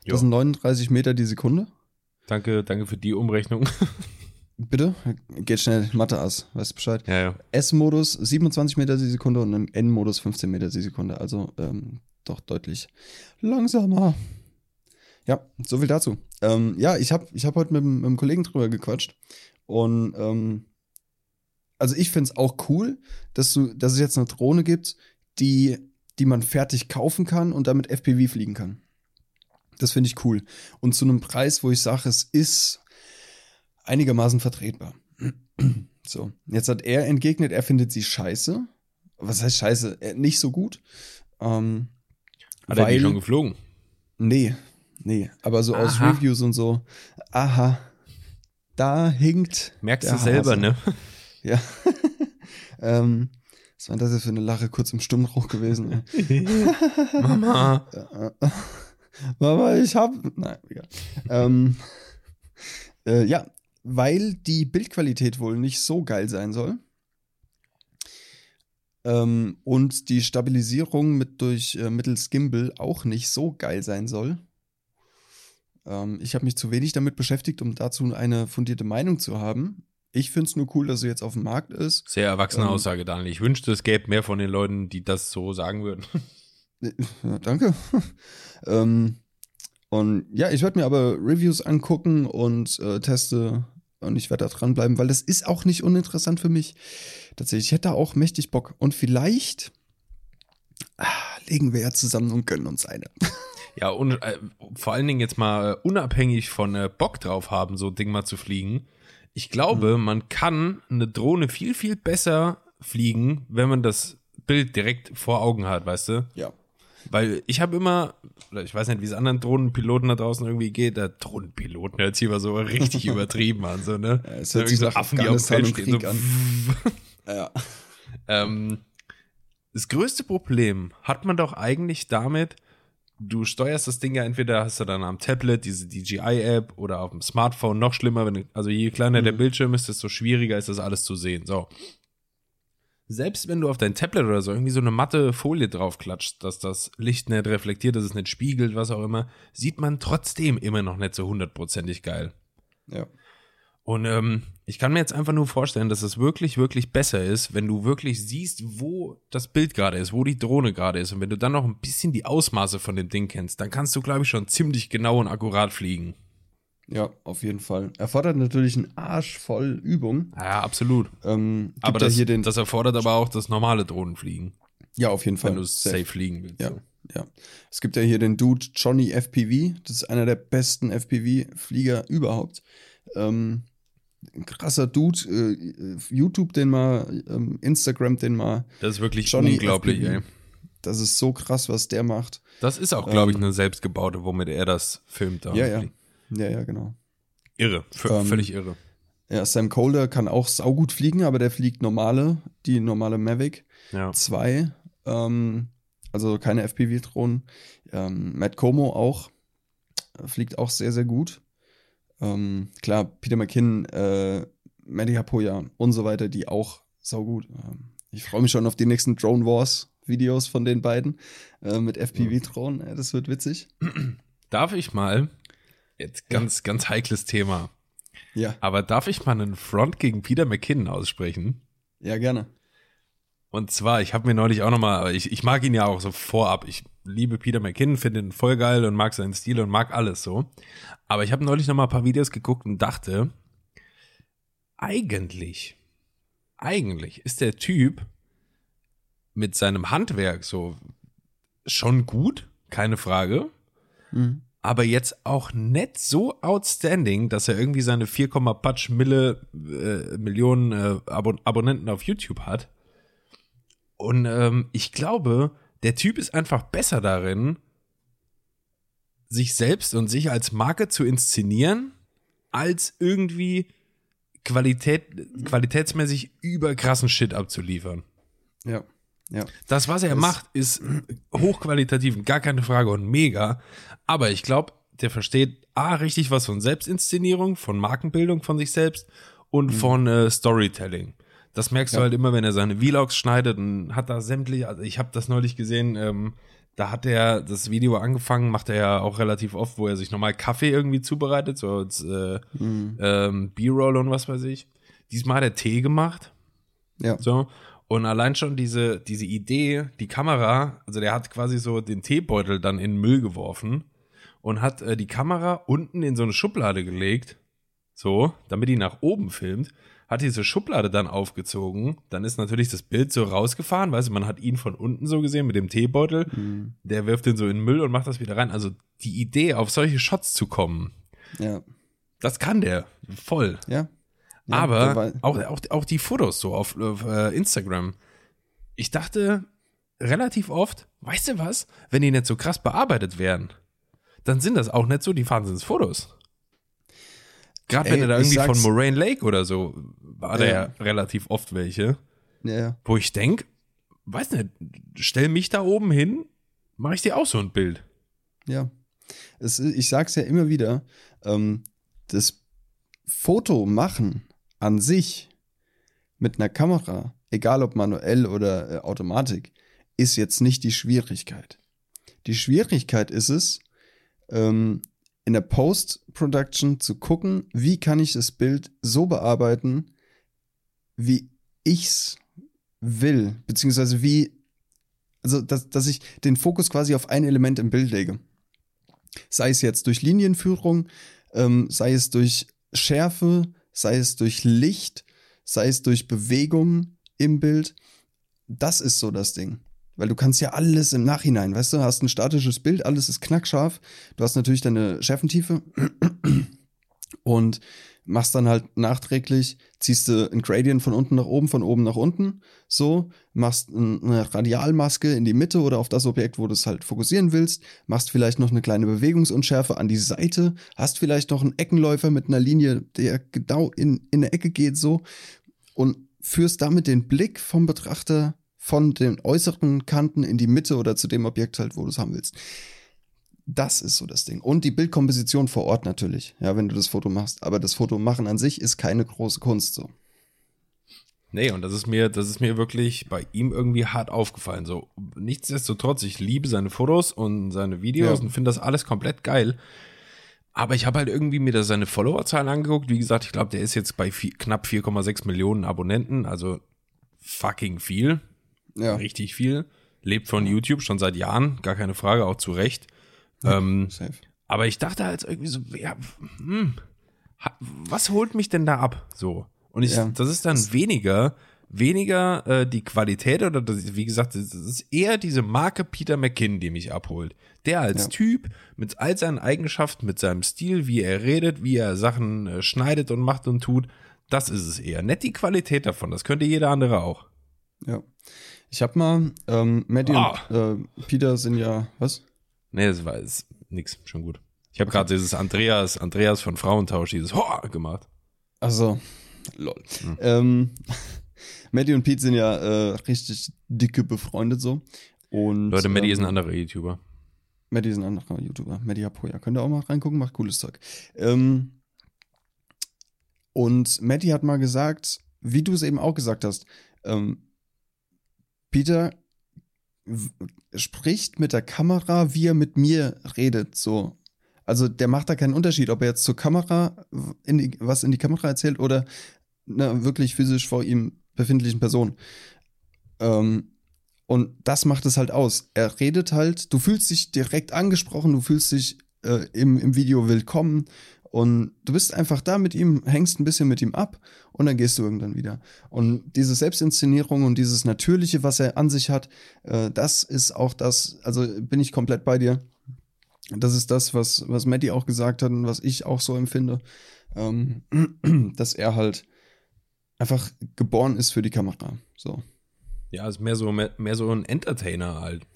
Jo. Das sind 39 Meter die Sekunde. Danke, danke für die Umrechnung. Bitte? Geht schnell, Mathe-Ass, weißt du Bescheid. ja, ja. S-Modus 27 Meter die Sekunde und im N-Modus 15 Meter die Sekunde. Also ähm, doch deutlich langsamer. Ja, so viel dazu. Ähm, ja, ich habe ich hab heute mit, dem- mit einem Kollegen drüber gequatscht. Und ähm, also ich finde es auch cool, dass, du, dass es jetzt eine Drohne gibt, die, die man fertig kaufen kann und damit FPV fliegen kann. Das finde ich cool. Und zu einem Preis, wo ich sage, es ist einigermaßen vertretbar. So, jetzt hat er entgegnet, er findet sie scheiße. Was heißt scheiße? Äh, Nicht so gut. Ähm, Hat er die weil- schon geflogen? Nee, nee. Aber so aus Aha. Reviews und so, aha, da hinkt. Merkst du selber, Hase. ne? Ja. ähm, was war das jetzt für eine Lache kurz im Stimmbruch gewesen? Mama. Mama, ich hab. Nein, egal. ähm, äh, ja, weil die Bildqualität wohl nicht so geil sein soll. Ähm, und die Stabilisierung mit durch äh, mittels Gimbal auch nicht so geil sein soll. Ähm, ich habe mich zu wenig damit beschäftigt, um dazu eine fundierte Meinung zu haben. Ich finde es nur cool, dass sie jetzt auf dem Markt ist. Sehr erwachsene Ähm, Aussage, Daniel. Ich wünschte, es gäbe mehr von den Leuten, die das so sagen würden. Ja, danke. ähm, und ja, ich werde mir aber Reviews angucken und äh, teste und ich werde da dranbleiben, weil das ist auch nicht uninteressant für mich. Tatsächlich, ich hätte da auch mächtig Bock. Und vielleicht ah, legen wir ja zusammen und gönnen uns eine. Ja, und äh, vor allen Dingen jetzt mal unabhängig von äh, Bock drauf haben, so ein Ding mal zu fliegen. Ich glaube, mhm. man kann eine Drohne viel, viel besser fliegen, wenn man das Bild direkt vor Augen hat, weißt du? Ja. Weil ich habe immer, ich weiß nicht, wie es anderen Drohnenpiloten da draußen irgendwie geht, der Drohnenpiloten hört sich immer so richtig übertrieben an, so, ne? Ja, es hört sich so Affen, die auf dem Feld stehen, so an. ja. Ähm, das größte Problem hat man doch eigentlich damit, du steuerst das Ding ja entweder hast du dann am Tablet diese DJI-App oder auf dem Smartphone noch schlimmer, wenn du, also je kleiner mhm. der Bildschirm ist, desto schwieriger ist das alles zu sehen. So. Selbst wenn du auf dein Tablet oder so irgendwie so eine matte Folie draufklatscht, dass das Licht nicht reflektiert, dass es nicht spiegelt, was auch immer, sieht man trotzdem immer noch nicht so hundertprozentig geil. Ja. Und ähm, ich kann mir jetzt einfach nur vorstellen, dass es wirklich, wirklich besser ist, wenn du wirklich siehst, wo das Bild gerade ist, wo die Drohne gerade ist. Und wenn du dann noch ein bisschen die Ausmaße von dem Ding kennst, dann kannst du, glaube ich, schon ziemlich genau und akkurat fliegen. Ja, auf jeden Fall. Erfordert natürlich einen Arsch voll Übung. Ja, absolut. Ähm, aber das, ja das, erfordert aber auch das normale Drohnenfliegen. Ja, auf jeden Fall. Wenn du safe fliegen willst. Ja, so. ja. Es gibt ja hier den Dude Johnny FPV. Das ist einer der besten FPV-Flieger überhaupt. Ähm, krasser Dude. Äh, YouTube den mal, ähm, Instagram den mal. Das ist wirklich Johnny unglaublich, FPV. ey. Das ist so krass, was der macht. Das ist auch, glaube ich, ähm, eine selbstgebaute, womit er das filmt. Ja, ja. Ja, ja, genau. Irre, ähm, völlig irre. Ja, Sam Colder kann auch saugut fliegen, aber der fliegt normale, die normale Mavic ja. 2. Ähm, also keine FPV-Drohnen. Ähm, Matt Como auch. Fliegt auch sehr, sehr gut. Ähm, klar, Peter McKinnon, äh, Maddie Hapoya und so weiter, die auch saugut. Ähm, ich freue mich schon auf die nächsten Drone Wars Videos von den beiden äh, mit FPV-Drohnen. Ja, das wird witzig. Darf ich mal, jetzt ganz, ja. ganz heikles Thema. Ja. Aber darf ich mal einen Front gegen Peter McKinnon aussprechen? Ja, gerne. Und zwar, ich habe mir neulich auch nochmal, ich, ich mag ihn ja auch so vorab. Ich liebe Peter McKinnon, finde ihn voll geil und mag seinen Stil und mag alles so. Aber ich habe neulich nochmal ein paar Videos geguckt und dachte, eigentlich, eigentlich ist der Typ mit seinem Handwerk so schon gut, keine Frage. Mhm. Aber jetzt auch nicht so outstanding, dass er irgendwie seine 4, Patsch Mille äh, Millionen äh, Abon Abonnenten auf YouTube hat. Und ähm, ich glaube, der Typ ist einfach besser darin, sich selbst und sich als Marke zu inszenieren, als irgendwie Qualität, qualitätsmäßig überkrassen Shit abzuliefern. Ja. Ja. Das, was er das macht, ist hochqualitativ, gar keine Frage und mega. Aber ich glaube, der versteht A, richtig was von Selbstinszenierung, von Markenbildung von sich selbst und mhm. von äh, Storytelling. Das merkst ja. du halt immer, wenn er seine Vlogs schneidet und hat da sämtliche, also ich habe das neulich gesehen, ähm, da hat er das Video angefangen, macht er ja auch relativ oft, wo er sich nochmal Kaffee irgendwie zubereitet, so als äh, mhm. ähm, B-Roll und was weiß ich. Diesmal hat er Tee gemacht. Ja. So. Und allein schon diese, diese Idee, die Kamera, also der hat quasi so den Teebeutel dann in den Müll geworfen und hat äh, die Kamera unten in so eine Schublade gelegt, so, damit die nach oben filmt hat diese Schublade dann aufgezogen. Dann ist natürlich das Bild so rausgefahren, weißt du, man hat ihn von unten so gesehen mit dem Teebeutel. Mhm. Der wirft den so in den Müll und macht das wieder rein. Also die Idee, auf solche Shots zu kommen, ja. das kann der voll. Ja. Ja Aber auch, auch, auch die Fotos so auf, auf uh, Instagram. Ich dachte relativ oft, weißt du was, wenn die nicht so krass bearbeitet wären, dann sind das auch nicht so die Wahnsinnsfotos. Gerade wenn er da irgendwie von Moraine Lake oder so, war da ja relativ oft welche. Ja. Wo ich denke, weiß nicht, stell mich da oben hin, mache ich dir auch so ein Bild. Ja. Es, ich sag's ja immer wieder, ähm, das Foto machen an sich mit einer Kamera, egal ob manuell oder äh, Automatik, ist jetzt nicht die Schwierigkeit. Die Schwierigkeit ist es, ähm, in der Post-Production zu gucken, wie kann ich das Bild so bearbeiten, wie ich's will, beziehungsweise wie also dass, dass ich den Fokus quasi auf ein Element im Bild lege. Sei es jetzt durch Linienführung, ähm, sei es durch Schärfe, sei es durch Licht, sei es durch Bewegung im Bild. Das ist so das Ding. Weil du kannst ja alles im Nachhinein, weißt du, hast ein statisches Bild, alles ist knackscharf. Du hast natürlich deine Schärfentiefe und machst dann halt nachträglich, ziehst du ein Gradient von unten nach oben, von oben nach unten, so, machst eine Radialmaske in die Mitte oder auf das Objekt, wo du es halt fokussieren willst, machst vielleicht noch eine kleine Bewegungsunschärfe an die Seite, hast vielleicht noch einen Eckenläufer mit einer Linie, der genau in, in eine Ecke geht, so, und führst damit den Blick vom Betrachter von den äußeren Kanten in die Mitte oder zu dem Objekt halt, wo du es haben willst. Das ist so das Ding. Und die Bildkomposition vor Ort natürlich, ja, wenn du das Foto machst. Aber das Foto machen an sich ist keine große Kunst so. Nee, und das ist mir, das ist mir wirklich bei ihm irgendwie hart aufgefallen. So, nichtsdestotrotz, ich liebe seine Fotos und seine Videos ja. und finde das alles komplett geil. Aber ich habe halt irgendwie mir da seine Followerzahlen angeguckt. Wie gesagt, ich glaube, der ist jetzt bei vier, knapp 4,6 Millionen Abonnenten, also fucking viel. Ja. Richtig viel. Lebt von YouTube schon seit Jahren, gar keine Frage, auch zu Recht. Ja, ähm, aber ich dachte halt irgendwie so, ja, hm, was holt mich denn da ab? So. Und ich, ja. das ist dann weniger, weniger äh, die Qualität oder das, wie gesagt, das ist eher diese Marke Peter McKinn, die mich abholt. Der als ja. Typ mit all seinen Eigenschaften, mit seinem Stil, wie er redet, wie er Sachen äh, schneidet und macht und tut, das ist es eher. Nicht die Qualität davon, das könnte jeder andere auch. Ja. Ich hab mal, ähm, Maddie oh. und äh, Peter sind ja, was? Nee, das war ist nix, schon gut. Ich habe gerade dieses Andreas, Andreas von Frauentausch, dieses Hoa gemacht. Also, lol. Hm. Ähm, Maddie und Pete sind ja äh, richtig dicke befreundet so. Und, Leute, Maddie ähm, ist ein anderer YouTuber. Maddie ist ein anderer YouTuber. Maddie Apoya. Könnt ihr auch mal reingucken, macht cooles Zeug. Ähm, und Maddie hat mal gesagt, wie du es eben auch gesagt hast, ähm, Peter spricht mit der Kamera, wie er mit mir redet, so. Also der macht da keinen Unterschied, ob er jetzt zur Kamera in die, was in die Kamera erzählt oder einer wirklich physisch vor ihm befindlichen Person. Ähm, und das macht es halt aus. Er redet halt, du fühlst dich direkt angesprochen, du fühlst dich äh, im, im Video willkommen und du bist einfach da mit ihm, hängst ein bisschen mit ihm ab und dann gehst du irgendwann wieder. Und diese Selbstinszenierung und dieses Natürliche, was er an sich hat, äh, das ist auch das, also bin ich komplett bei dir. Das ist das, was, was Matty auch gesagt hat und was ich auch so empfinde, ähm, dass er halt einfach geboren ist für die Kamera. So. Ja, ist mehr so, mehr, mehr so ein Entertainer halt.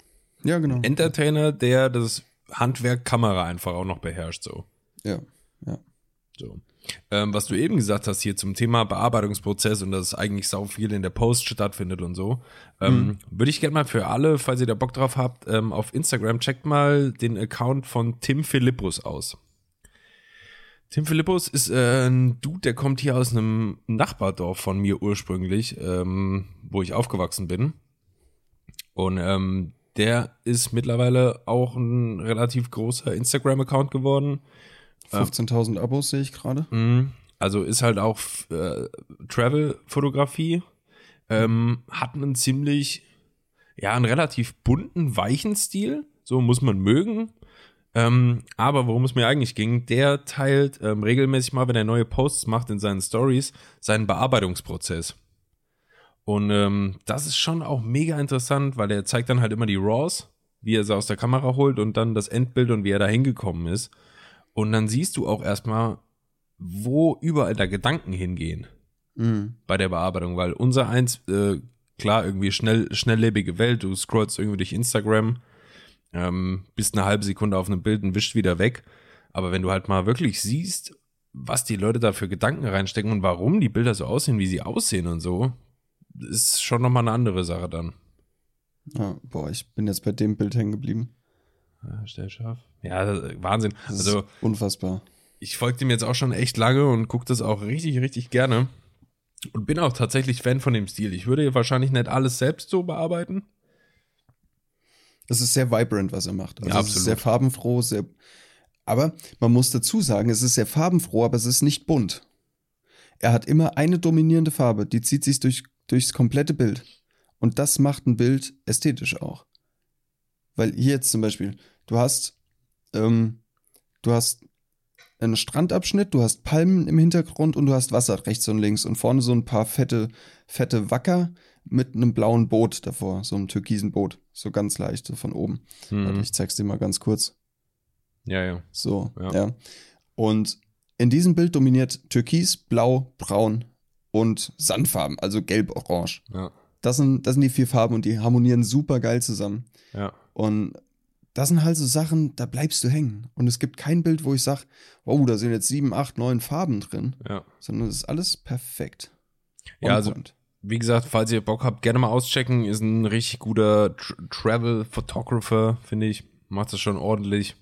Ja, genau. Ein Entertainer, der das Handwerk Kamera einfach auch noch beherrscht, so. Ja. Ja. So. Ähm, was du eben gesagt hast hier zum Thema Bearbeitungsprozess und dass eigentlich sau viel in der Post stattfindet und so, ähm, mhm. würde ich gerne mal für alle, falls ihr da Bock drauf habt, ähm, auf Instagram checkt mal den Account von Tim Philippus aus. Tim Philippus ist äh, ein Dude, der kommt hier aus einem Nachbardorf von mir ursprünglich, ähm, wo ich aufgewachsen bin. Und ähm, der ist mittlerweile auch ein relativ großer Instagram-Account geworden 15.000 Abos sehe ich gerade. Mhm. Also ist halt auch äh, Travel-Fotografie. Ähm, hat einen ziemlich, ja, einen relativ bunten, weichen Stil. So muss man mögen. Ähm, aber worum es mir eigentlich ging, der teilt ähm, regelmäßig mal, wenn er neue Posts macht in seinen Stories, seinen Bearbeitungsprozess. Und ähm, das ist schon auch mega interessant, weil er zeigt dann halt immer die Raws, wie er sie aus der Kamera holt und dann das Endbild und wie er da hingekommen ist. Und dann siehst du auch erstmal, wo überall da Gedanken hingehen mhm. bei der Bearbeitung, weil unser eins, äh, klar, irgendwie schnell, schnelllebige Welt, du scrollst irgendwie durch Instagram, ähm, bist eine halbe Sekunde auf einem Bild und wischt wieder weg. Aber wenn du halt mal wirklich siehst, was die Leute da für Gedanken reinstecken und warum die Bilder so aussehen, wie sie aussehen und so, ist schon nochmal eine andere Sache dann. Ja, boah, ich bin jetzt bei dem Bild hängen geblieben. Ja, stellscharf. Ja, Wahnsinn. Das also unfassbar. Ich folge dem jetzt auch schon echt lange und gucke das auch richtig, richtig gerne. Und bin auch tatsächlich Fan von dem Stil. Ich würde wahrscheinlich nicht alles selbst so bearbeiten. Das ist sehr vibrant, was er macht. Also ja, absolut. sehr farbenfroh, sehr. Aber man muss dazu sagen, es ist sehr farbenfroh, aber es ist nicht bunt. Er hat immer eine dominierende Farbe, die zieht sich durch, durchs komplette Bild. Und das macht ein Bild ästhetisch auch. Weil hier jetzt zum Beispiel, du hast, ähm, du hast einen Strandabschnitt, du hast Palmen im Hintergrund und du hast Wasser rechts und links und vorne so ein paar fette, fette Wacker mit einem blauen Boot davor, so einem türkisen Boot, so ganz leicht, so von oben. Mhm. Warte, ich zeig's dir mal ganz kurz. Ja, ja. So, Ja. ja. Und in diesem Bild dominiert Türkis, Blau, Braun und Sandfarben, also Gelb, Orange. Ja. Das sind, das sind die vier Farben und die harmonieren super geil zusammen. Ja. Und das sind halt so Sachen, da bleibst du hängen. Und es gibt kein Bild, wo ich sage, wow, da sind jetzt sieben, acht, neun Farben drin, Ja. sondern es ist alles perfekt. Ja, On also point. wie gesagt, falls ihr Bock habt, gerne mal auschecken. Ist ein richtig guter Tr Travel Photographer, finde ich. Macht das schon ordentlich.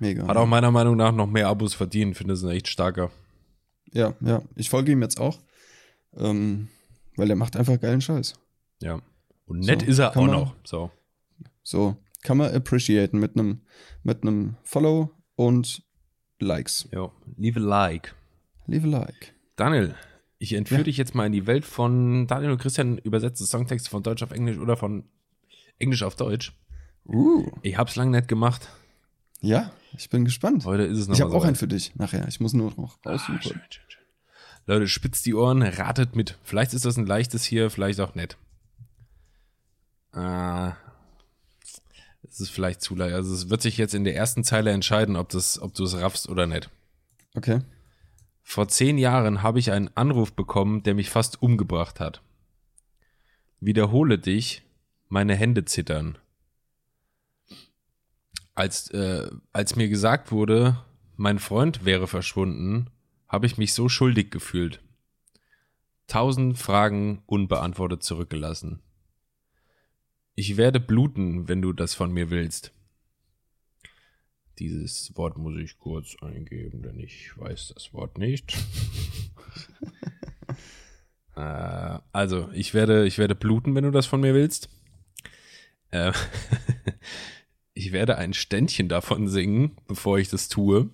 Mega. Hat auch meiner Meinung nach noch mehr Abos verdient. Finde es ein echt starker. ja, ja. Ich folge ihm jetzt auch. Ähm, weil er macht einfach geilen Scheiß. Ja. Und nett So, ist er auch noch. So. So, kann man appreciaten mit einem mit einem Follow und Likes. Ja. Leave a like. Leave a like. Daniel, ich entführe Ja. dich jetzt mal in die Welt von Daniel und Christian übersetzte Songtexte von Deutsch auf Englisch oder von Englisch auf Deutsch. Uh, Ich hab's lang nicht gemacht. ja, ich bin gespannt. Heute ist es noch Ich habe auch einen für dich nachher. Ich muss nur noch Ah, raussuchen. schön, schön, schön. Leute, spitzt die Ohren, ratet mit. Vielleicht ist das ein leichtes hier, vielleicht auch nicht. Äh, es ist vielleicht zu leicht. Also es wird sich jetzt in der ersten Zeile entscheiden, ob, das, ob du es raffst oder nicht. Okay. Vor zehn Jahren habe ich einen Anruf bekommen, der mich fast umgebracht hat. Wiederhole dich, meine Hände zittern. Als, äh, als mir gesagt wurde, mein Freund wäre verschwunden, habe ich mich so schuldig gefühlt. Tausend Fragen unbeantwortet zurückgelassen. Ich werde bluten, wenn du das von mir willst. Dieses Wort muss ich kurz eingeben, denn ich weiß das Wort nicht. äh, also, ich werde, ich werde bluten, wenn du das von mir willst. Äh, ich werde ein Ständchen davon singen, bevor ich das tue.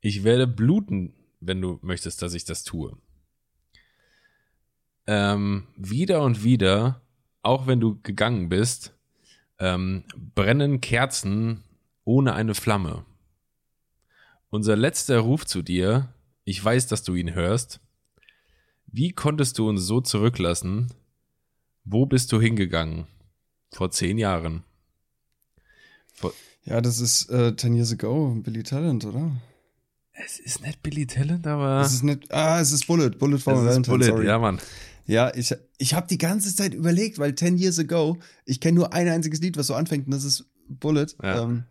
Ich werde bluten, wenn du möchtest, dass ich das tue. Ähm, wieder und wieder, auch wenn du gegangen bist, ähm, brennen Kerzen ohne eine Flamme. Unser letzter Ruf zu dir, ich weiß, dass du ihn hörst. Wie konntest du uns so zurücklassen? Wo bist du hingegangen? Vor zehn Jahren. Vor Ja, das ist äh, 10 Years Ago, Billy Talent, oder? es ist nicht Billy Talent, aber Es ist nicht, ah, es ist Bullet, Bullet for Valentine, Bullet, sorry. ja, Mann. Ja, ich, ich habe die ganze Zeit überlegt, weil 10 Years Ago, ich kenne nur ein einziges Lied, was so anfängt, und das ist Bullet. Ja. Ähm,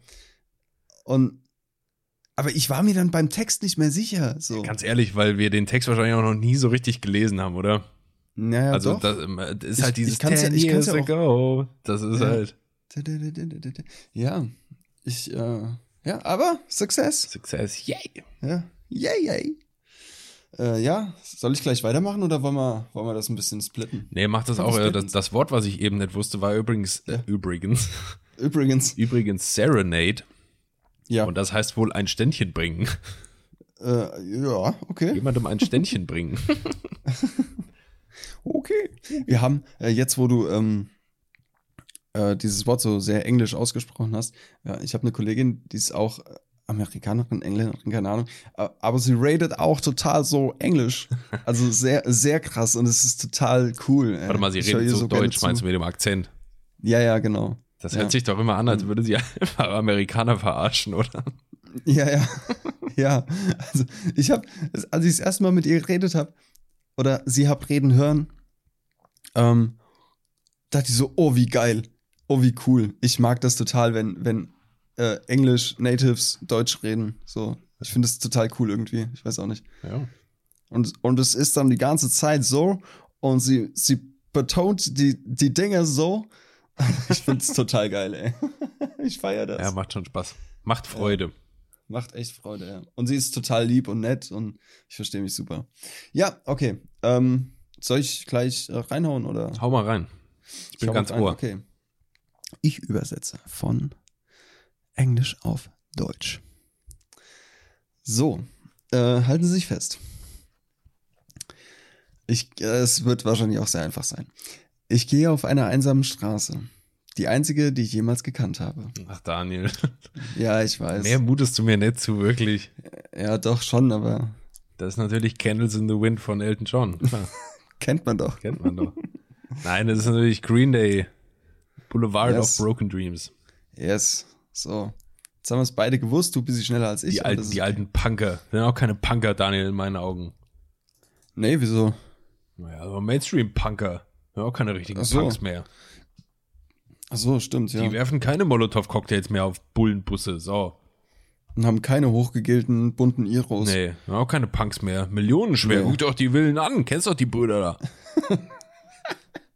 und aber ich war mir dann beim Text nicht mehr sicher. So. Ganz ehrlich, weil wir den Text wahrscheinlich auch noch nie so richtig gelesen haben, oder? naja, also doch. das, ähm, ist Ich- halt dieses ich kann's ja- 10 ich kann's years ja ago. Das ist Ja. halt Ja, ich, äh, ja, aber Success. Success. Yay! Ja, yay, yay. Äh, ja, soll ich gleich weitermachen oder wollen wir, wollen wir das ein bisschen splitten? Nee, macht das auch. Äh, das, das Wort, was ich eben nicht wusste, war übrigens, äh, Ja. übrigens, Übrigens, übrigens Serenade. ja, Und das heißt wohl ein Ständchen bringen. äh, ja, okay. Jemandem ein Ständchen bringen. Okay. Wir haben, äh, jetzt wo du ähm, äh, dieses Wort so sehr englisch ausgesprochen hast, ja, ich habe eine Kollegin, die ist auch äh, Amerikanerin, Engländerin, keine Ahnung, aber sie rated auch total so englisch. Also sehr, sehr krass und es ist total cool. ey. Warte mal, sie Ich redet so gerne deutsch, meinst du mit dem Akzent? Ja, ja, genau. Das Ja. hört sich doch immer an, als würde sie einfach Amerikaner verarschen, oder? Ja, ja. ja. Also ich habe, als ich das erste Mal mit ihr geredet habe, oder sie hab reden hören, ähm, dachte ich so, oh, wie geil. Oh, wie cool. Ich mag das total, wenn, wenn äh, Englisch, Natives, Deutsch reden. So. Ich finde das total cool irgendwie. Ich weiß auch nicht. Ja. Und, und es ist dann die ganze Zeit so und sie, sie betont die, die Dinge so. Ich finde es total geil, ey. Ich feiere das. Ja, macht schon Spaß. Macht Freude. Macht echt Freude, ja. Und sie ist total lieb und nett und ich verstehe mich super. Ja, okay. Ähm, soll ich gleich äh, reinhauen oder? Hau mal rein. Ich bin hau ganz ohr. Okay. Ich übersetze von Englisch auf Deutsch. So, äh, halten Sie sich fest. Ich, äh, es wird wahrscheinlich auch sehr einfach sein. Ich gehe auf einer einsamen Straße. Die einzige, die ich jemals gekannt habe. Ach, Daniel. Ja, ich weiß. Mehr mutest du mir nicht zu, wirklich. Ja, doch schon, aber Das ist natürlich Candles in the Wind von Elton John. Kennt man doch. kennt man doch. Nein, das ist natürlich Green Day. Boulevard Yes. of Broken Dreams. Yes. So. Jetzt haben wir es beide gewusst, du bisschen schneller als ich. Die alten, das die okay. alten Punker. Sind auch keine Punker, Daniel, in meinen Augen. Nee, wieso? Naja, aber Mainstream-Punker. Sind auch keine richtigen Ach so. Punks mehr. Ach so, stimmt, ja. Die werfen keine Molotow-Cocktails mehr auf Bullenbusse. So. Und haben keine hochgegelten bunten Iros. Nee, auch keine Punks mehr. Millionenschwer. Nee. Guck doch die Willen an. Kennst doch die Brüder da.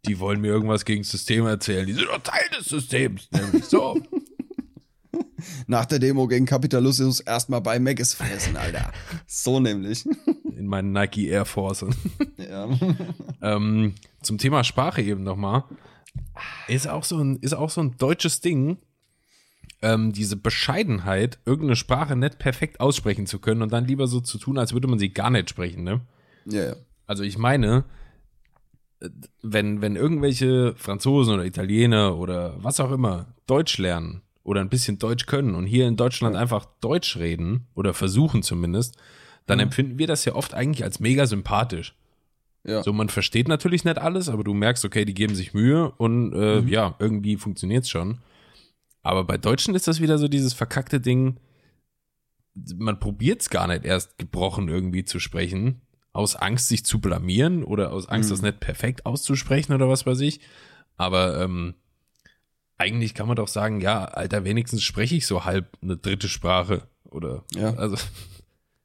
die wollen mir irgendwas gegen das System erzählen. Die sind doch Teil des Systems. Nämlich so. Nach der Demo gegen Kapitalismus erstmal bei Maggis fressen, Alter. So nämlich. In meinen Nike Air Force. ja. ähm, zum Thema Sprache eben nochmal. Ist auch so ein, ist auch so ein deutsches Ding, ähm, diese Bescheidenheit, irgendeine Sprache nicht perfekt aussprechen zu können und dann lieber so zu tun, als würde man sie gar nicht sprechen, ne? Ja, ja. Also ich meine, wenn, wenn irgendwelche Franzosen oder Italiener oder was auch immer Deutsch lernen oder ein bisschen Deutsch können und hier in Deutschland einfach Deutsch reden oder versuchen zumindest, dann empfinden wir das ja oft eigentlich als mega sympathisch. Ja. So, man versteht natürlich nicht alles, aber du merkst, okay, die geben sich Mühe und äh, ja, irgendwie funktioniert's schon. Aber bei Deutschen ist das wieder so dieses verkackte Ding, man probiert's gar nicht erst gebrochen irgendwie zu sprechen, aus Angst, sich zu blamieren oder aus Angst, das nicht perfekt auszusprechen oder was weiß ich. Aber ähm, eigentlich kann man doch sagen, ja, Alter, wenigstens spreche ich so halb eine dritte Sprache. Oder Ja. also,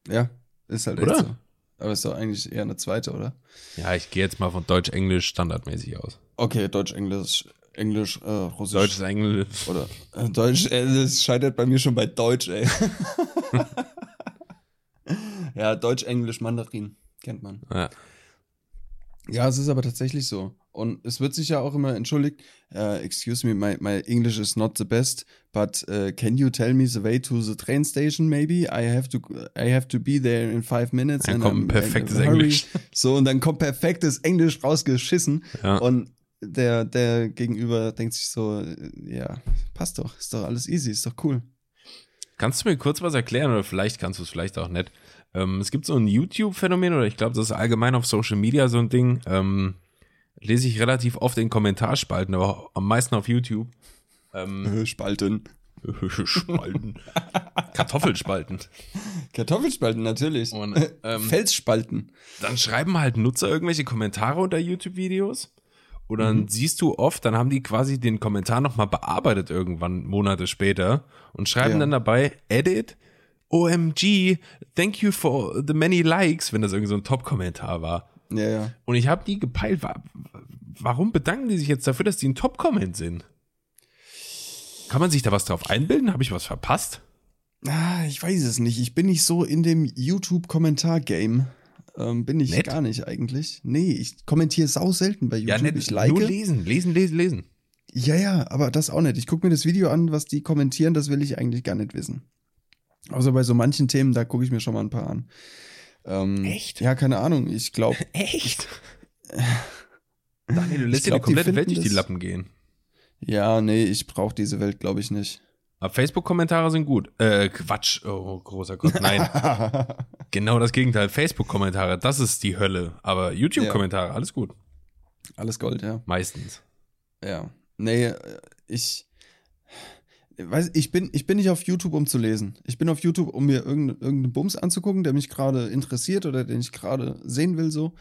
Ja, ist halt Oder? echt so. Aber ist doch eigentlich eher eine zweite, oder? ja, ich gehe jetzt mal von Deutsch-Englisch standardmäßig aus. Okay, Deutsch, Englisch, äh, Russisch. Deutsch, Englisch. Oder äh, Deutsch, äh, das scheitert bei mir schon bei Deutsch, ey. ja, Deutsch, Englisch, Mandarin. Kennt man. Ja. Ja, es ist aber tatsächlich so. Und es wird sich ja auch immer entschuldigt, uh, excuse me, my, my English is not the best, but uh, can you tell me the way to the train station maybe? I have to I have to be there in five minutes. Dann and kommt I'm- perfektes. Englisch. So, und dann kommt perfektes Englisch rausgeschissen. Ja. Und der, der Gegenüber denkt sich so, äh, ja, passt doch, ist doch alles easy, ist doch cool. Kannst du mir kurz was erklären oder vielleicht kannst du es vielleicht auch nicht? Ähm, es gibt so ein YouTube-Phänomen oder ich glaube, das ist allgemein auf Social Media so ein Ding. Ähm, lese ich relativ oft in Kommentarspalten, aber am meisten auf YouTube. Ähm, Spalten. Spalten. Kartoffelspalten. Kartoffelspalten, natürlich. Und, ähm, Felsspalten. dann schreiben halt Nutzer irgendwelche Kommentare unter YouTube-Videos. Und dann siehst du oft, dann haben die quasi den Kommentar nochmal bearbeitet irgendwann Monate später und schreiben Ja. dann dabei, Edit, OMG, thank you for the many likes, wenn das irgendwie so ein Top-Kommentar war. Ja, ja. Und ich habe nie gepeilt, wa- warum bedanken die sich jetzt dafür, dass die ein Top-Comment sind? Kann man sich da was drauf einbilden? Habe ich was verpasst? Ah, ich weiß es nicht. Ich bin nicht so in dem YouTube-Kommentar-Game. Ähm, bin ich Nett? gar nicht eigentlich. Nee, ich kommentiere sau selten bei YouTube. Ja, nicht, ich like. nur lesen, lesen, lesen, lesen. Ja, ja, aber das auch nicht. Ich gucke mir das Video an, was die kommentieren, das will ich eigentlich gar nicht wissen. Außer bei so manchen Themen, da gucke ich mir schon mal ein paar an. Ähm, Echt? Ja, keine Ahnung. Ich glaube, Echt? Daniel, du lässt dir die komplette die Welt durch die Lappen gehen. ja, nee, ich brauche diese Welt, glaube ich, nicht. Aber Facebook-Kommentare sind gut. Äh, Quatsch. Oh, großer Gott. Nein. genau das Gegenteil. Facebook-Kommentare, das ist die Hölle. Aber YouTube-Kommentare, alles gut. Alles Gold, ja. Meistens. Ja. Nee, äh, ich. Weiß, ich bin, ich bin nicht auf YouTube, um zu lesen. Ich bin auf YouTube, um mir irgendeinen irgendeinen Bums anzugucken, der mich gerade interessiert oder den ich gerade sehen will, so.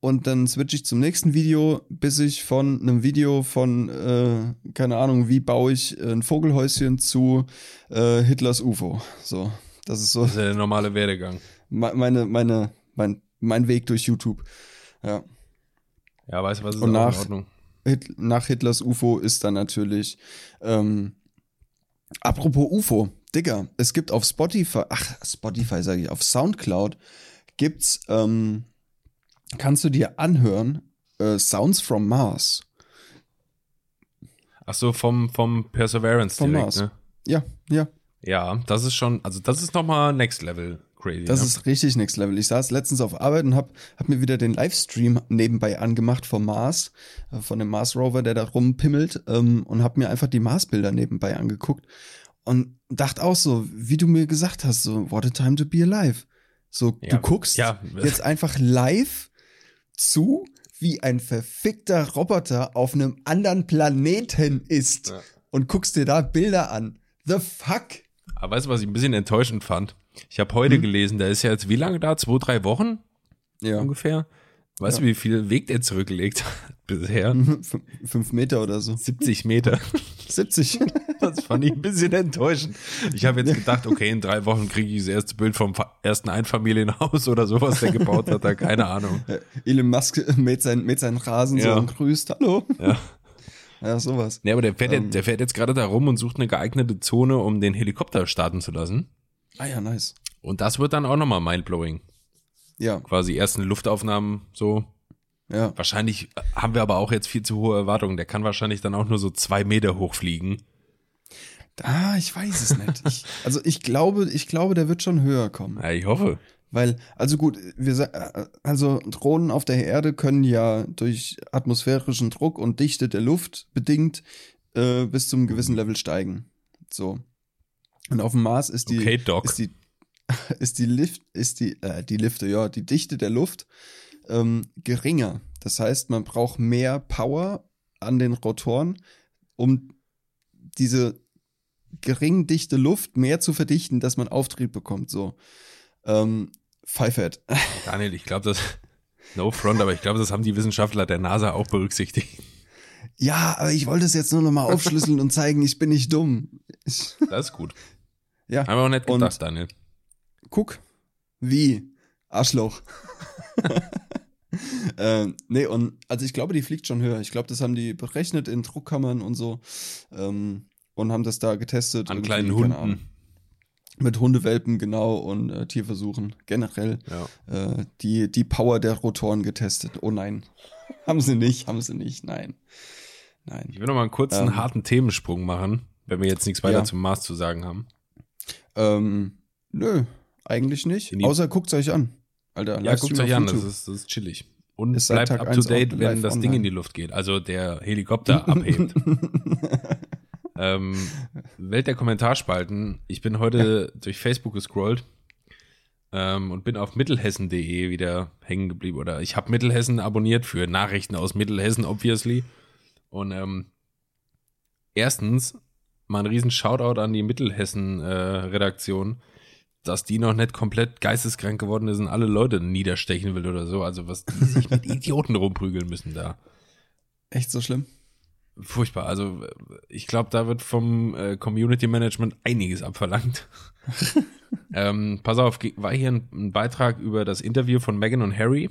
Und dann switche ich zum nächsten Video, bis ich von einem Video von, äh, keine Ahnung, wie baue ich ein Vogelhäuschen zu äh, Hitlers UFO. So, das ist so Das ist ja der normale Werdegang. me- meine, meine, mein, mein Weg durch YouTube. Ja. Ja, weißt du, was ist Und nach- in Ordnung? Hit, nach Hitlers UFO ist dann natürlich, ähm, apropos UFO, Digga, es gibt auf Spotify, ach, Spotify sage ich, auf Soundcloud gibt's, ähm, kannst du dir anhören, äh, Sounds from Mars. Ach so, vom, vom Perseverance Vom direkt, Mars. ne? Ja, ja, Ja, das ist schon, also das ist nochmal Next Level crazy. Das ne? ist richtig Next Level. Ich saß letztens auf Arbeit und hab, hab mir wieder den Livestream nebenbei angemacht vom Mars, äh, von dem Mars Rover, der da rumpimmelt, ähm, und hab mir einfach die Mars-Bilder nebenbei angeguckt und dachte auch so, wie du mir gesagt hast, so, what a time to be alive. So, Ja, du guckst ja. jetzt einfach live zu, wie ein verfickter Roboter auf einem anderen Planeten ist Ja. und guckst dir da Bilder an. The fuck? Aber weißt du, was ich ein bisschen enttäuschend fand? Ich habe heute gelesen, der ist ja jetzt wie lange da? Zwei, drei Wochen Ja. ungefähr. Weißt Ja. du, wie viel Weg der zurückgelegt hat bisher? Fün- Fünf Meter oder so. 70 Meter. 70. Das fand ich ein bisschen enttäuschend. Ich habe jetzt gedacht, okay, in drei Wochen kriege ich das erste Bild vom ersten Einfamilienhaus oder sowas, der gebaut hat, da keine Ahnung. Elon Musk mäht, sein, mäht seinen Rasen Ja. so und grüßt. Hallo. Ja. Ja, sowas. Nee, aber der fährt, Ähm. jetzt, der fährt jetzt gerade da rum und sucht eine geeignete Zone, um den Helikopter starten zu lassen. Ah ja, nice. Und das wird dann auch nochmal mindblowing. Ja, Quasi ersten Luftaufnahmen so. ja. Wahrscheinlich haben wir aber auch jetzt viel zu hohe Erwartungen. Der kann wahrscheinlich dann auch nur so zwei Meter hochfliegen. Ah, ich weiß es nicht. Ich, also ich glaube, ich glaube, der wird schon höher kommen. Ja, ich hoffe. Weil, also gut, wir also Drohnen auf der Erde können ja durch atmosphärischen Druck und Dichte der Luft bedingt äh, bis zum gewissen Level steigen. So. Und auf dem Mars ist die, Okay, ist die, ist die Lift, ist die, äh, die Lifte, ja, die Dichte der Luft ähm, geringer. Das heißt, man braucht mehr Power an den Rotoren, um diese gering dichte Luft mehr zu verdichten, dass man Auftrieb bekommt. So. Ähm, Pfeifert. Daniel, ich glaube, das. No front, aber ich glaube, das haben die Wissenschaftler der NASA auch berücksichtigt. Ja, aber ich wollte es jetzt nur noch mal aufschlüsseln und zeigen, ich bin nicht dumm. Ich, Das ist gut. Ja, Haben wir auch nicht Und- gedacht, Daniel. guck. Wie? Arschloch. ähm, nee, und also ich glaube, die fliegt schon höher. Ich glaube, das haben die berechnet in Druckkammern und so. Ähm, und haben das da getestet. An kleinen. Hunden. Mit Hundewelpen, genau, und äh, Tierversuchen generell. Ja. Äh, die, die Power der Rotoren getestet. Oh nein. haben sie nicht, haben sie nicht, nein. Nein. Ich will noch mal einen kurzen, Ähm. harten Themensprung machen, wenn wir jetzt nichts weiter Ja. zum Mars zu sagen haben. Ähm, nö, eigentlich nicht. Außer guckt's euch an. Alter, Ja, guckt euch an, das ist, das ist chillig. Und Ist seit bleibt up to date, wenn das Ding online. in die Luft geht. Also der Helikopter abhebt. ähm, Welt der Kommentarspalten. Ich bin heute durch Facebook gescrollt ähm, und bin auf mittelhessen.de wieder hängen geblieben. Oder ich habe Mittelhessen abonniert für Nachrichten aus Mittelhessen, obviously. Und ähm, erstens mal ein riesen Shoutout an die Mittelhessen-Redaktion, dass die noch nicht komplett geisteskrank geworden ist und alle Leute niederstechen will oder so. Also was die sich mit Idioten rumprügeln müssen da. Echt so schlimm? Furchtbar. Also äh, ich glaube, da wird vom äh, Community Management einiges abverlangt. ähm, pass auf, war hier ein, ein Beitrag über das Interview von Meghan und Harry.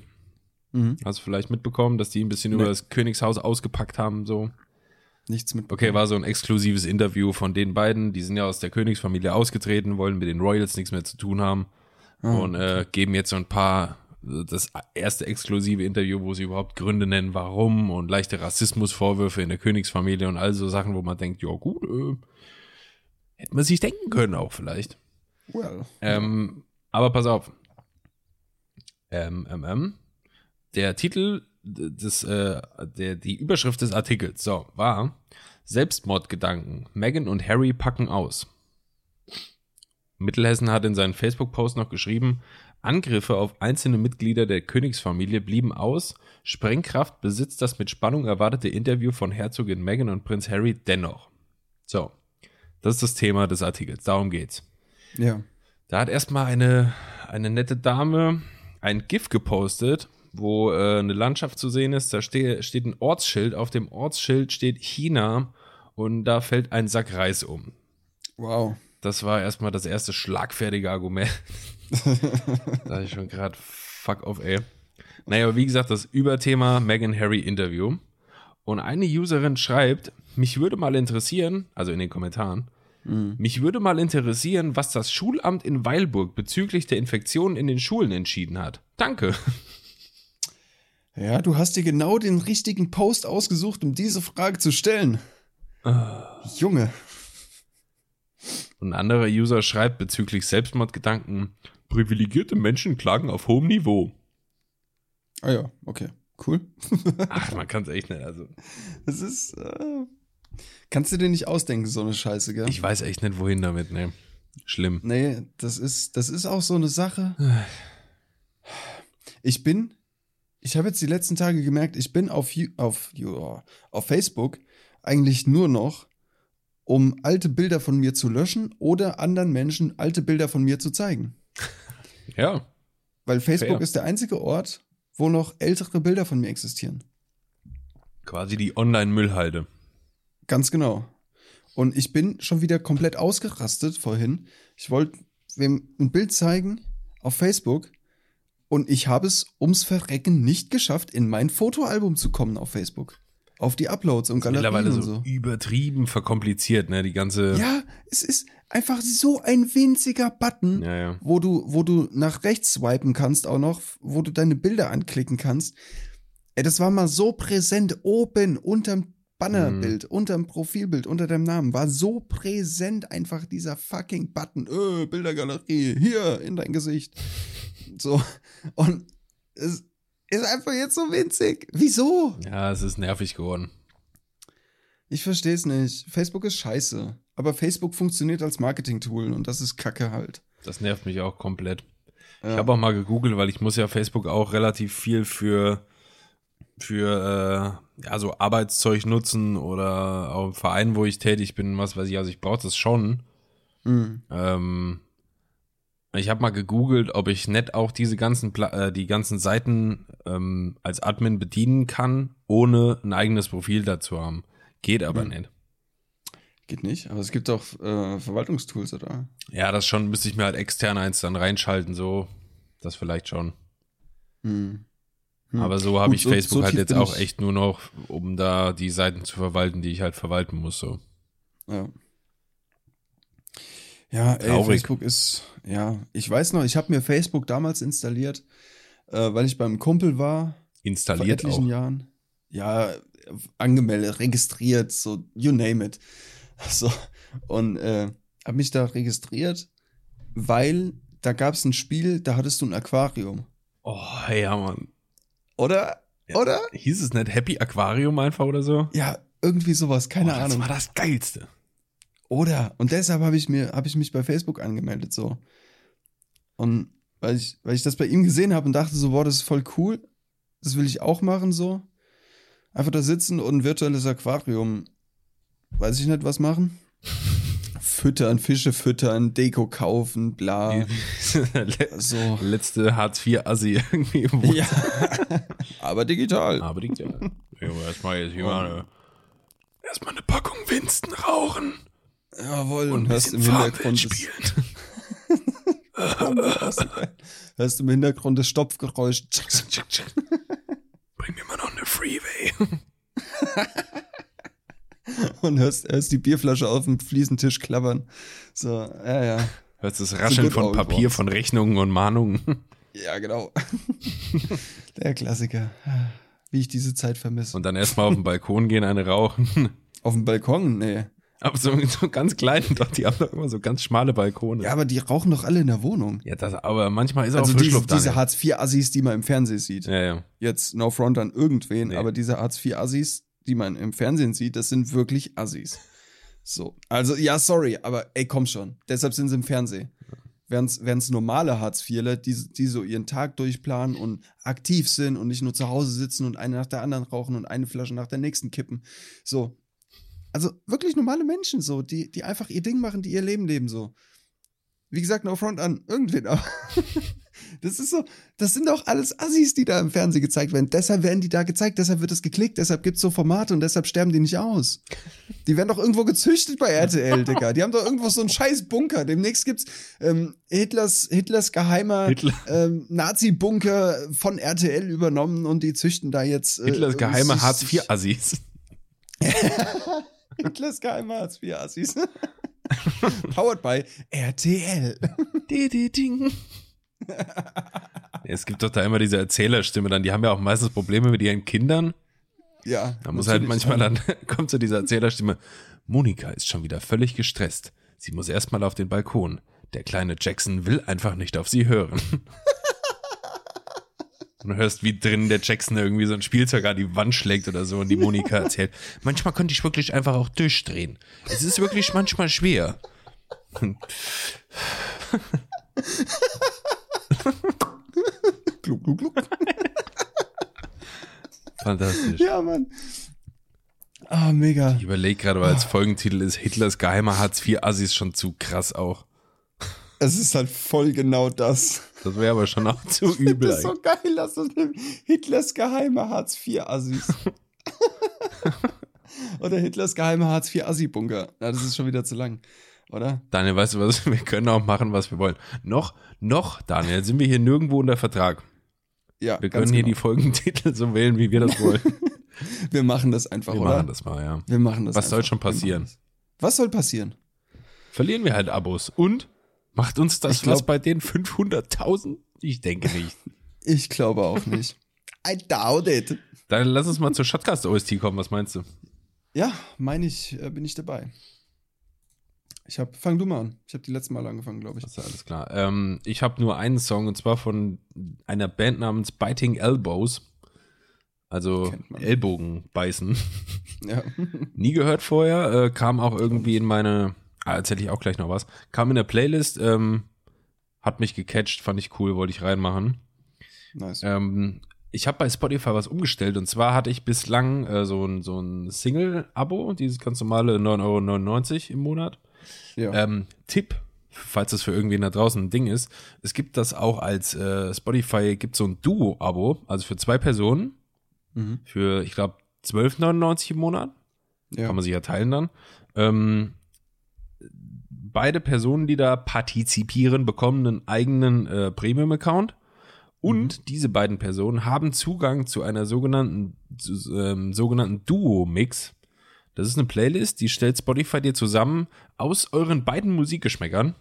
Mhm. Hast du vielleicht mitbekommen, dass die ein bisschen Nee. über das Königshaus ausgepackt haben, so. Nichts mit. Okay, war so ein exklusives Interview von den beiden. Die sind ja aus der Königsfamilie ausgetreten, wollen mit den Royals nichts mehr zu tun haben Ah, und äh, geben jetzt so ein paar das erste exklusive Interview, wo sie überhaupt Gründe nennen, warum und leichte Rassismusvorwürfe in der Königsfamilie und all so Sachen, wo man denkt, ja gut, äh, hätte man sich denken können auch vielleicht. well. Ähm, aber pass auf. Ähm, ähm, ähm. Der Titel des, äh, der, die Überschrift des Artikels, so, war Selbstmordgedanken. Meghan und Harry packen aus. Mittelhessen hat in seinem Facebook-Post noch geschrieben, Angriffe auf einzelne Mitglieder der Königsfamilie blieben aus. Sprengkraft besitzt das mit Spannung erwartete Interview von Herzogin Meghan und Prinz Harry dennoch. So, das ist das Thema des Artikels. Darum geht's. Ja. Da hat erstmal eine, eine nette Dame ein GIF gepostet, wo äh, eine Landschaft zu sehen ist. Da ste steht ein Ortsschild. Auf dem Ortsschild steht China und da fällt ein Sack Reis um. Wow. Das war erstmal das erste schlagfertige Argument. da ich schon gerade fuck off, ey. Naja, wie gesagt, das Überthema Meghan Harry Interview. Und eine Userin schreibt, mich würde mal interessieren, also in den Kommentaren, mich würde mal interessieren, was das Schulamt in Weilburg bezüglich der Infektionen in den Schulen entschieden hat. Danke. Ja, du hast dir genau den richtigen Post ausgesucht, um diese Frage zu stellen. Junge. Und ein anderer User schreibt bezüglich Selbstmordgedanken, Privilegierte Menschen klagen auf hohem Niveau. Ah ja, okay. Cool. Ach, man kann es echt nicht. Also. Das ist. Äh, kannst du dir nicht ausdenken, so eine Scheiße, gell? Ich weiß echt nicht, wohin damit, ne. Schlimm. Nee, das ist, das ist auch so eine Sache. Ich bin, ich habe jetzt die letzten Tage gemerkt, ich bin auf, auf, auf Facebook eigentlich nur noch, um alte Bilder von mir zu löschen oder anderen Menschen alte Bilder von mir zu zeigen. Ja. Weil Facebook fair. ist der einzige Ort, wo noch ältere Bilder von mir existieren. Quasi die Online-Müllhalde. Ganz genau. Und ich bin schon wieder komplett ausgerastet vorhin. Ich wollte wem ein Bild zeigen auf Facebook und ich habe es ums Verrecken nicht geschafft, in mein Fotoalbum zu kommen auf Facebook. Auf die Uploads und Galerien mittlerweile und so. so. übertrieben verkompliziert, ne? Die ganze. Ja, es ist einfach so ein winziger Button, ja, ja. wo du, wo du nach rechts swipen kannst auch noch, wo du deine Bilder anklicken kannst. Ey, das war mal so präsent oben unterm Bannerbild, mhm. unterm Profilbild, unter deinem Namen, war so präsent einfach dieser fucking Button, öh, Bildergalerie, hier in dein Gesicht. So. Und es ist einfach jetzt so winzig. Wieso? Ja, es ist nervig geworden. Ich verstehe es nicht. Facebook ist scheiße. Aber Facebook funktioniert als Marketing-Tool und das ist Kacke halt. Das nervt mich auch komplett. Ja. Ich habe auch mal gegoogelt, weil ich muss ja Facebook auch relativ viel für für äh, ja so Arbeitszeug nutzen oder auch im Verein, wo ich tätig bin, was weiß ich. Also ich brauche das schon. Mhm. Ähm, ich habe mal gegoogelt, ob ich nicht auch diese ganzen Pla äh, die ganzen Seiten ähm, als Admin bedienen kann, ohne ein eigenes Profil dazu haben. Geht aber mhm. nicht. Geht nicht, aber es gibt auch äh, Verwaltungstools, oder? Ja, das schon, müsste ich mir halt extern eins dann reinschalten, so. Das vielleicht schon. Mhm. Hm. Aber so habe ich so, Facebook so halt jetzt auch echt nur noch, um da die Seiten zu verwalten, die ich halt verwalten muss. So. Ja. Ja, ey, Facebook ist, ja, ich weiß noch, ich habe mir Facebook damals installiert, äh, weil ich beim Kumpel war. Installiert vor etlichen auch. Jahren. Ja, angemeldet, registriert, so, you name it. So, und äh, habe mich da registriert, weil da gab es ein Spiel, da hattest du ein Aquarium. Oh, ja, Mann. Oder? Ja, oder? Hieß es nicht Happy Aquarium einfach oder so? Ja, irgendwie sowas, keine oh, das Ahnung. Das war das Geilste. Oder? Und deshalb habe ich mir, habe ich mich bei Facebook angemeldet, so. Und weil ich, weil ich das bei ihm gesehen habe und dachte so, boah, das ist voll cool. Das will ich auch machen, so. Einfach da sitzen und ein virtuelles Aquarium, weiß ich nicht, was machen füttern, Fische füttern, Deko kaufen, bla. so. Letzte Hartz-IV-Assi irgendwie. Ja. Aber digital. Aber digital. erstmal jetzt hier mal eine, erstmal eine Packung Winston rauchen. Jawohl, und, und hörst im Hintergrund spielen. hörst im Hintergrund das Stopfgeräusch. Bring mir mal noch eine Freeway und hörst, hörst die Bierflasche auf dem Fliesentisch klappern. So, ja, ja. Hörst das Rascheln von Papier, von Rechnungen und Mahnungen. Ja, genau. Der Klassiker. Wie ich diese Zeit vermisse. Und dann erstmal auf den Balkon gehen, eine rauchen. Auf dem Balkon? Nee. Aber so, so ganz klein, doch, die haben doch immer so ganz schmale Balkone. Ja, aber die rauchen doch alle in der Wohnung. Ja, das, aber manchmal ist auch also Frischluft diese, diese Hartz-IV-Assis, die man im Fernsehen sieht. Ja, ja. Jetzt no front an irgendwen, nee. aber diese Hartz-IV-Assis, die man im Fernsehen sieht, das sind wirklich Assis. So. Also, ja, sorry, aber ey, komm schon. Deshalb sind sie im Fernsehen. Wären es normale Hartz-IVler, die, die so ihren Tag durchplanen und aktiv sind und nicht nur zu Hause sitzen und eine nach der anderen rauchen und eine Flasche nach der nächsten kippen. So. Also wirklich normale Menschen, so, die, die einfach ihr Ding machen, die ihr Leben leben, so. Wie gesagt, no front an irgendwen, aber das ist so, das sind doch alles Assis, die da im Fernsehen gezeigt werden. Deshalb werden die da gezeigt, deshalb wird es geklickt, deshalb gibt es so Formate und deshalb sterben die nicht aus. Die werden doch irgendwo gezüchtet bei RTL, Digga. Die haben doch irgendwo so einen scheiß Bunker. Demnächst gibt's ähm, Hitlers, Hitlers geheimer Hitler. ähm, Nazi-Bunker von RTL übernommen und die züchten da jetzt. Äh, Hitlers geheime Hartz-IV-Assis. Hitlers geheime Hartz-IV-Assis. Powered by RTL. es gibt doch da immer diese Erzählerstimme dann, die haben ja auch meistens Probleme mit ihren Kindern. Ja. Da muss halt manchmal dann, kommt so diese Erzählerstimme, Monika ist schon wieder völlig gestresst. Sie muss erstmal auf den Balkon. Der kleine Jackson will einfach nicht auf sie hören. Und du hörst, wie drin der Jackson irgendwie so ein Spielzeug an die Wand schlägt oder so und die Monika erzählt. Manchmal könnte ich wirklich einfach auch durchdrehen. Es ist wirklich manchmal schwer. Gluck, gluck, gluck. Fantastisch. Ja, Mann. Ah, mega. Ich überlege gerade, weil als Folgentitel ist Hitlers geheimer Hartz IV Assis schon zu krass auch. Es ist halt voll genau das. Das wäre aber schon auch zu Das übel. ist so geil, dass das nimmt. Hitlers geheime Hartz IV Assis. Oder Hitlers geheime Hartz IV Assi Bunker. Ja, das ist schon wieder zu lang, oder? Daniel, weißt du was? Wir können auch machen, was wir wollen. Noch, noch, Daniel, sind wir hier nirgendwo unter Vertrag. Ja, Wir können hier genau. die Folgentitel so wählen, wie wir das wollen. Wir machen das einfach, Wir oder? machen das mal, ja. Wir machen das Was soll einfach. schon Wir machen passieren? das. Was soll passieren? Verlieren wir halt Abos. Und macht uns das glaub- was bei den 500.000? Ich denke nicht. Ich glaube auch nicht. I doubt it. Dann lass uns mal zur Shotcast OST kommen. Was meinst du? Ja, meine ich, äh, bin ich dabei. Ich hab, fang du mal an. Ich habe die letzten Mal angefangen, glaube ich. Ist alles klar. Ähm, ich habe nur einen Song und zwar von einer Band namens Biting Elbows. Also. Ellbogen beißen. Ja. Nie gehört vorher, äh, kam auch irgendwie in meine, ah, erzähle ich auch gleich noch was, kam in der Playlist, ähm, hat mich gecatcht, fand ich cool, wollte ich reinmachen. nice. Ähm, ich habe bei Spotify was umgestellt und zwar hatte ich bislang äh, so ein, so ein Single-Abo, dieses ganz normale 9,99 Euro im Monat. ja. Ähm, Tipp, falls das für irgendwen da draußen ein Ding ist, es gibt das auch als äh, Spotify, gibt so ein Duo-Abo, also für zwei Personen, mhm. für, ich glaube, 12,99 im Monat. ja. Kann man sich ja teilen dann. Ähm, beide Personen, die da partizipieren, bekommen einen eigenen äh, Premium-Account. Und diese beiden Personen haben Zugang zu einer sogenannten, zu, ähm, sogenannten Duo-Mix. Das ist eine Playlist, die stellt Spotify dir zusammen aus euren beiden Musikgeschmäckern,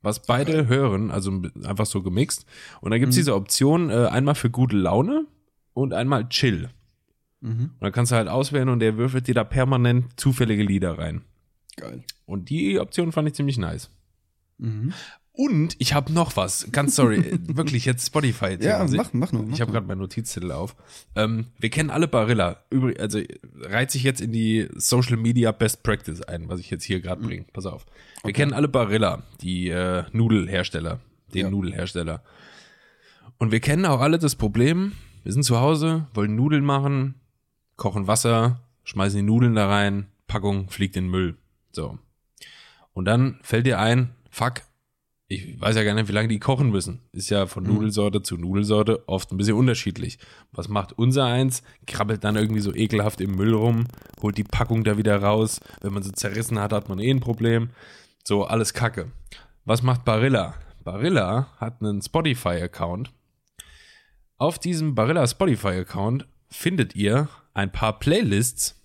was beide hören, also einfach so gemixt. Und dann gibt's diese Option äh, einmal für gute Laune und einmal Chill. Mhm. Und dann kannst du halt auswählen und der würfelt dir da permanent zufällige Lieder rein. Geil. Und die Option fand ich ziemlich nice. Mhm. Und ich habe noch was, ganz sorry, wirklich jetzt Spotify. Ja, mach, mach nur. Mach Ich habe gerade meinen Notizzettel auf. Ähm, wir kennen alle Barilla. Übrig, also reiht sich jetzt in die Social Media Best Practice ein, was ich jetzt hier Mhm. gerade bringe. Pass auf. Wir kennen alle Barilla, die äh, Nudelhersteller, den Ja. Nudelhersteller. Und wir kennen auch alle das Problem, wir sind zu Hause, wollen Nudeln machen, kochen Wasser, schmeißen die Nudeln da rein, Packung fliegt in den Müll. So. Und dann fällt dir ein, fuck, ich weiß ja gar nicht, wie lange die kochen müssen. Ist ja von Nudelsorte zu Nudelsorte oft ein bisschen unterschiedlich. Was macht unser eins? Krabbelt dann irgendwie so ekelhaft im Müll rum, holt die Packung da wieder raus. Wenn man sie zerrissen hat, hat man eh ein Problem. So, alles Kacke. Was macht Barilla? Barilla hat einen Spotify-Account. Auf diesem Barilla Spotify-Account findet ihr ein paar Playlists,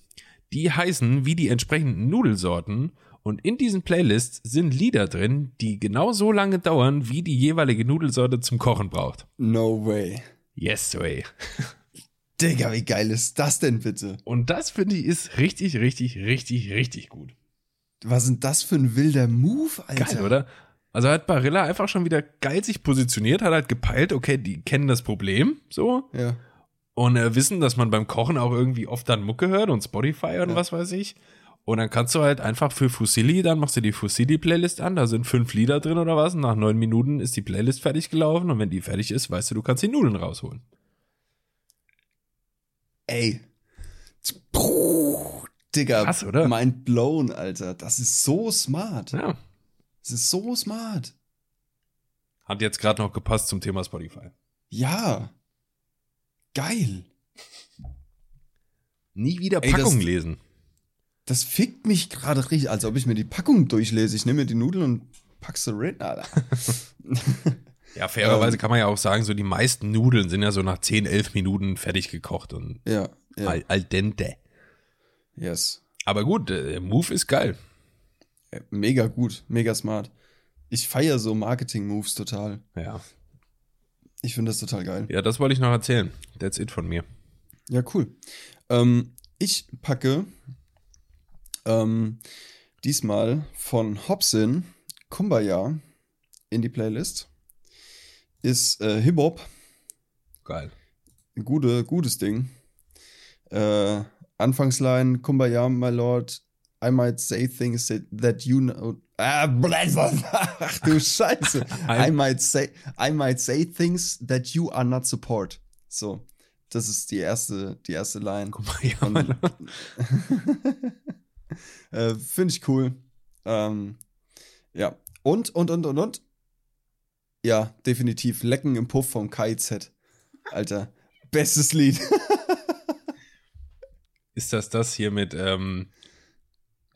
die heißen wie die entsprechenden Nudelsorten. Und in diesen Playlists sind Lieder drin, die genau so lange dauern, wie die jeweilige Nudelsorte zum Kochen braucht. No way. Yes, way. Digga, wie geil ist das denn bitte? Und das finde ich ist richtig, richtig, richtig, richtig gut. Was sind das für ein wilder Move, Alter? Geil, oder? Also hat Barilla einfach schon wieder geil sich positioniert, hat halt gepeilt, okay, die kennen das Problem, so, Ja. Und äh, wissen, dass man beim Kochen auch irgendwie oft dann Mucke hört und Spotify und Ja. was weiß ich. Und dann kannst du halt einfach für Fusilli, dann machst du die Fusilli-Playlist an, da sind fünf Lieder drin oder was, und nach neun Minuten ist die Playlist fertig gelaufen und wenn die fertig ist, weißt du, du kannst die Nudeln rausholen. Ey. Puh, Digga. Krass, oder? Mind blown, Alter. Das ist so smart. Ja. Das ist so smart. Hat jetzt gerade noch gepasst zum Thema Spotify. Ja. Geil. Nie wieder Ey, das- Packung lesen. Das fickt mich gerade richtig, als ob ich mir die Packung durchlese. Ich nehme mir die Nudeln und pack sie rein, Alter. Ja, fairerweise kann man ja auch sagen, so die meisten Nudeln sind ja so nach 10, 11 Minuten fertig gekocht und ja, ja. al, al dente. Yes. Aber gut, der Move ist geil. Äh, Mega gut, mega smart. Ich feiere so Marketing-Moves total. Ja. Ich finde das total geil. Ja, das wollte ich noch erzählen. That's it von mir. Ja, cool. Ähm, ich packe ähm, diesmal von Hobson Kumbaya in die Playlist ist äh, Hip Hop. Geil. Gute, gutes Ding. Äh, Anfangsline, Kumbaya, my lord, I might say things that, that you know. Ah, ach du Scheiße. I might say, I might say things that you are not support. So, das ist die erste, die erste Line. Kumbaya, my lord. äh, Finde ich cool. Ähm, ja. Und, und, und, und, und. Ja, definitiv. Lecken im Puff vom KIZ. Alter, bestes Lied. Ist das das hier mit, ähm,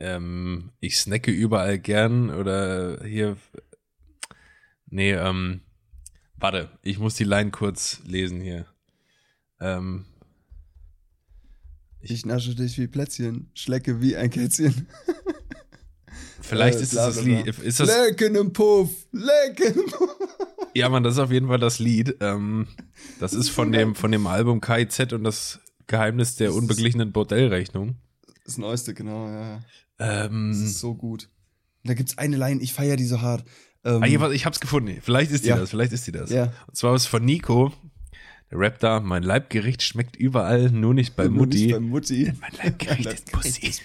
ähm, ich snacke überall gern oder hier, nee, ähm, warte, ich muss die Line kurz lesen hier. Ähm, ich nasche dich wie Plätzchen, schlecke wie ein Kätzchen. Vielleicht Äh, ist es das Lied. Ist das, Lecken im Puff, lecken im Puff. ja, man, das ist auf jeden Fall das Lied. Ähm, das ist von dem, von dem Album KIZ und das Geheimnis der unbeglichenen Bordellrechnung. Das neueste, genau, ja. Ähm, Das ist so gut. Da gibt's eine Line, ich feiere die so hart. Ähm, ah, warte, ich hab's gefunden. Vielleicht ist die Ja. das, vielleicht ist die das. Ja. Und zwar ist von Nico. Der rappt da, mein Leibgericht schmeckt überall, nur nicht bei nur nicht Mutti. Bei Mutti. Mein Leibgericht ist Pussy.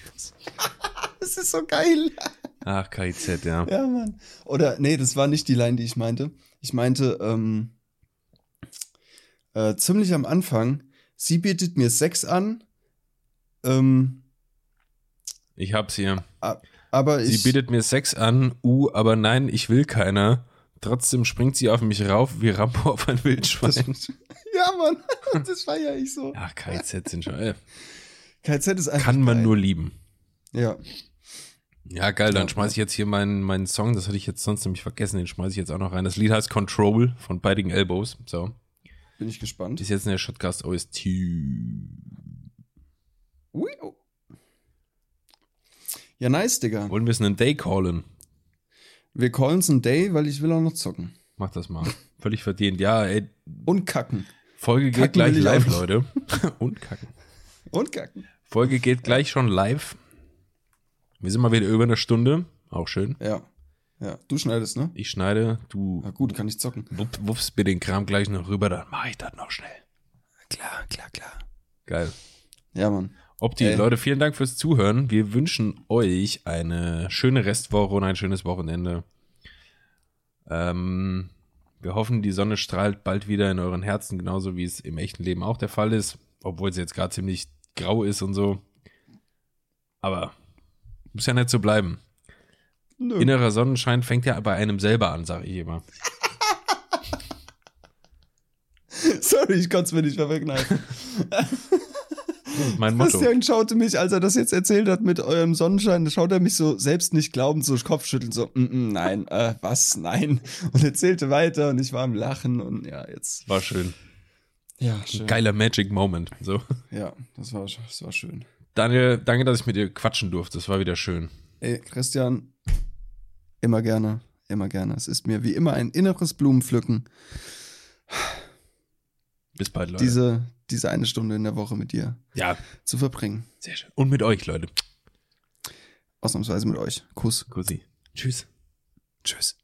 Das ist so geil. Ach, KIZ, ja. Ja, Mann. Oder, nee, das war nicht die Line, die ich meinte. Ich meinte, ähm, äh, ziemlich am Anfang, sie bietet mir Sex an, ähm, Ich hab's hier. aber Sie bietet mir Sex an, uh, aber nein, ich will keiner. Trotzdem springt sie auf mich rauf wie Rambo auf ein das, Wildschwein. ja, Mann, das feiere ich so. Ach, KIZ sind schon, äh, KZ ist einfach. kann man geil. nur lieben. Ja. Ja, geil, dann Ja, schmeiß ich jetzt hier meinen, meinen Song, das hatte ich jetzt sonst nämlich vergessen, den schmeiß ich jetzt auch noch rein. Das Lied heißt Control von Biting Elbows. So, Bin ich gespannt. ist jetzt in der Shotcast OST. Ui, oh. Ja, nice, Digga. Wollen wir es einen Day callen? Wir callen's ein Day, weil ich will auch noch zocken. Mach das mal. Völlig verdient. Ja, ey, Und kacken. Folge geht Kacken gleich will ich live. Leute. Und kacken. Und kacken. Folge geht gleich schon live. Wir sind mal wieder über eine Stunde. Auch schön. Ja. Ja. Du schneidest, ne? Ich schneide, du Na gut, kann ich zocken. wupp, wuppst mir den Kram gleich noch rüber, dann mach ich das noch schnell. Klar, klar, klar. Geil. Ja, Mann. Opti, Ey. Leute, vielen Dank fürs Zuhören. Wir wünschen euch eine schöne Restwoche und ein schönes Wochenende. Ähm, wir hoffen, die Sonne strahlt bald wieder in euren Herzen, genauso wie es im echten Leben auch der Fall ist, obwohl es jetzt gerade ziemlich grau ist und so. Aber muss ja nicht so bleiben. Nö. Innerer Sonnenschein fängt ja bei einem selber an, sage ich immer. Sorry, ich konnte es mir nicht mehr. Mein Motto. Christian schaute mich, als er das jetzt erzählt hat mit eurem Sonnenschein, da schaut er mich so selbst nicht glaubend, so Kopfschütteln, so, mm, mm, nein, äh, was, nein. Und erzählte weiter und ich war am Lachen und ja, jetzt. War schön. Ja, schön. Geiler Magic Moment. So. Ja, das war, das war schön. Daniel, danke, dass ich mit dir quatschen durfte. Das war wieder schön. Ey, Christian, immer gerne, immer gerne. Es ist mir wie immer ein inneres Blumenpflücken, Bis bald, Leute. diese, diese eine Stunde in der Woche mit dir ja, zu verbringen. sehr schön. Und mit euch, Leute. Ausnahmsweise mit euch. Kuss. Kussi. Tschüss. Tschüss.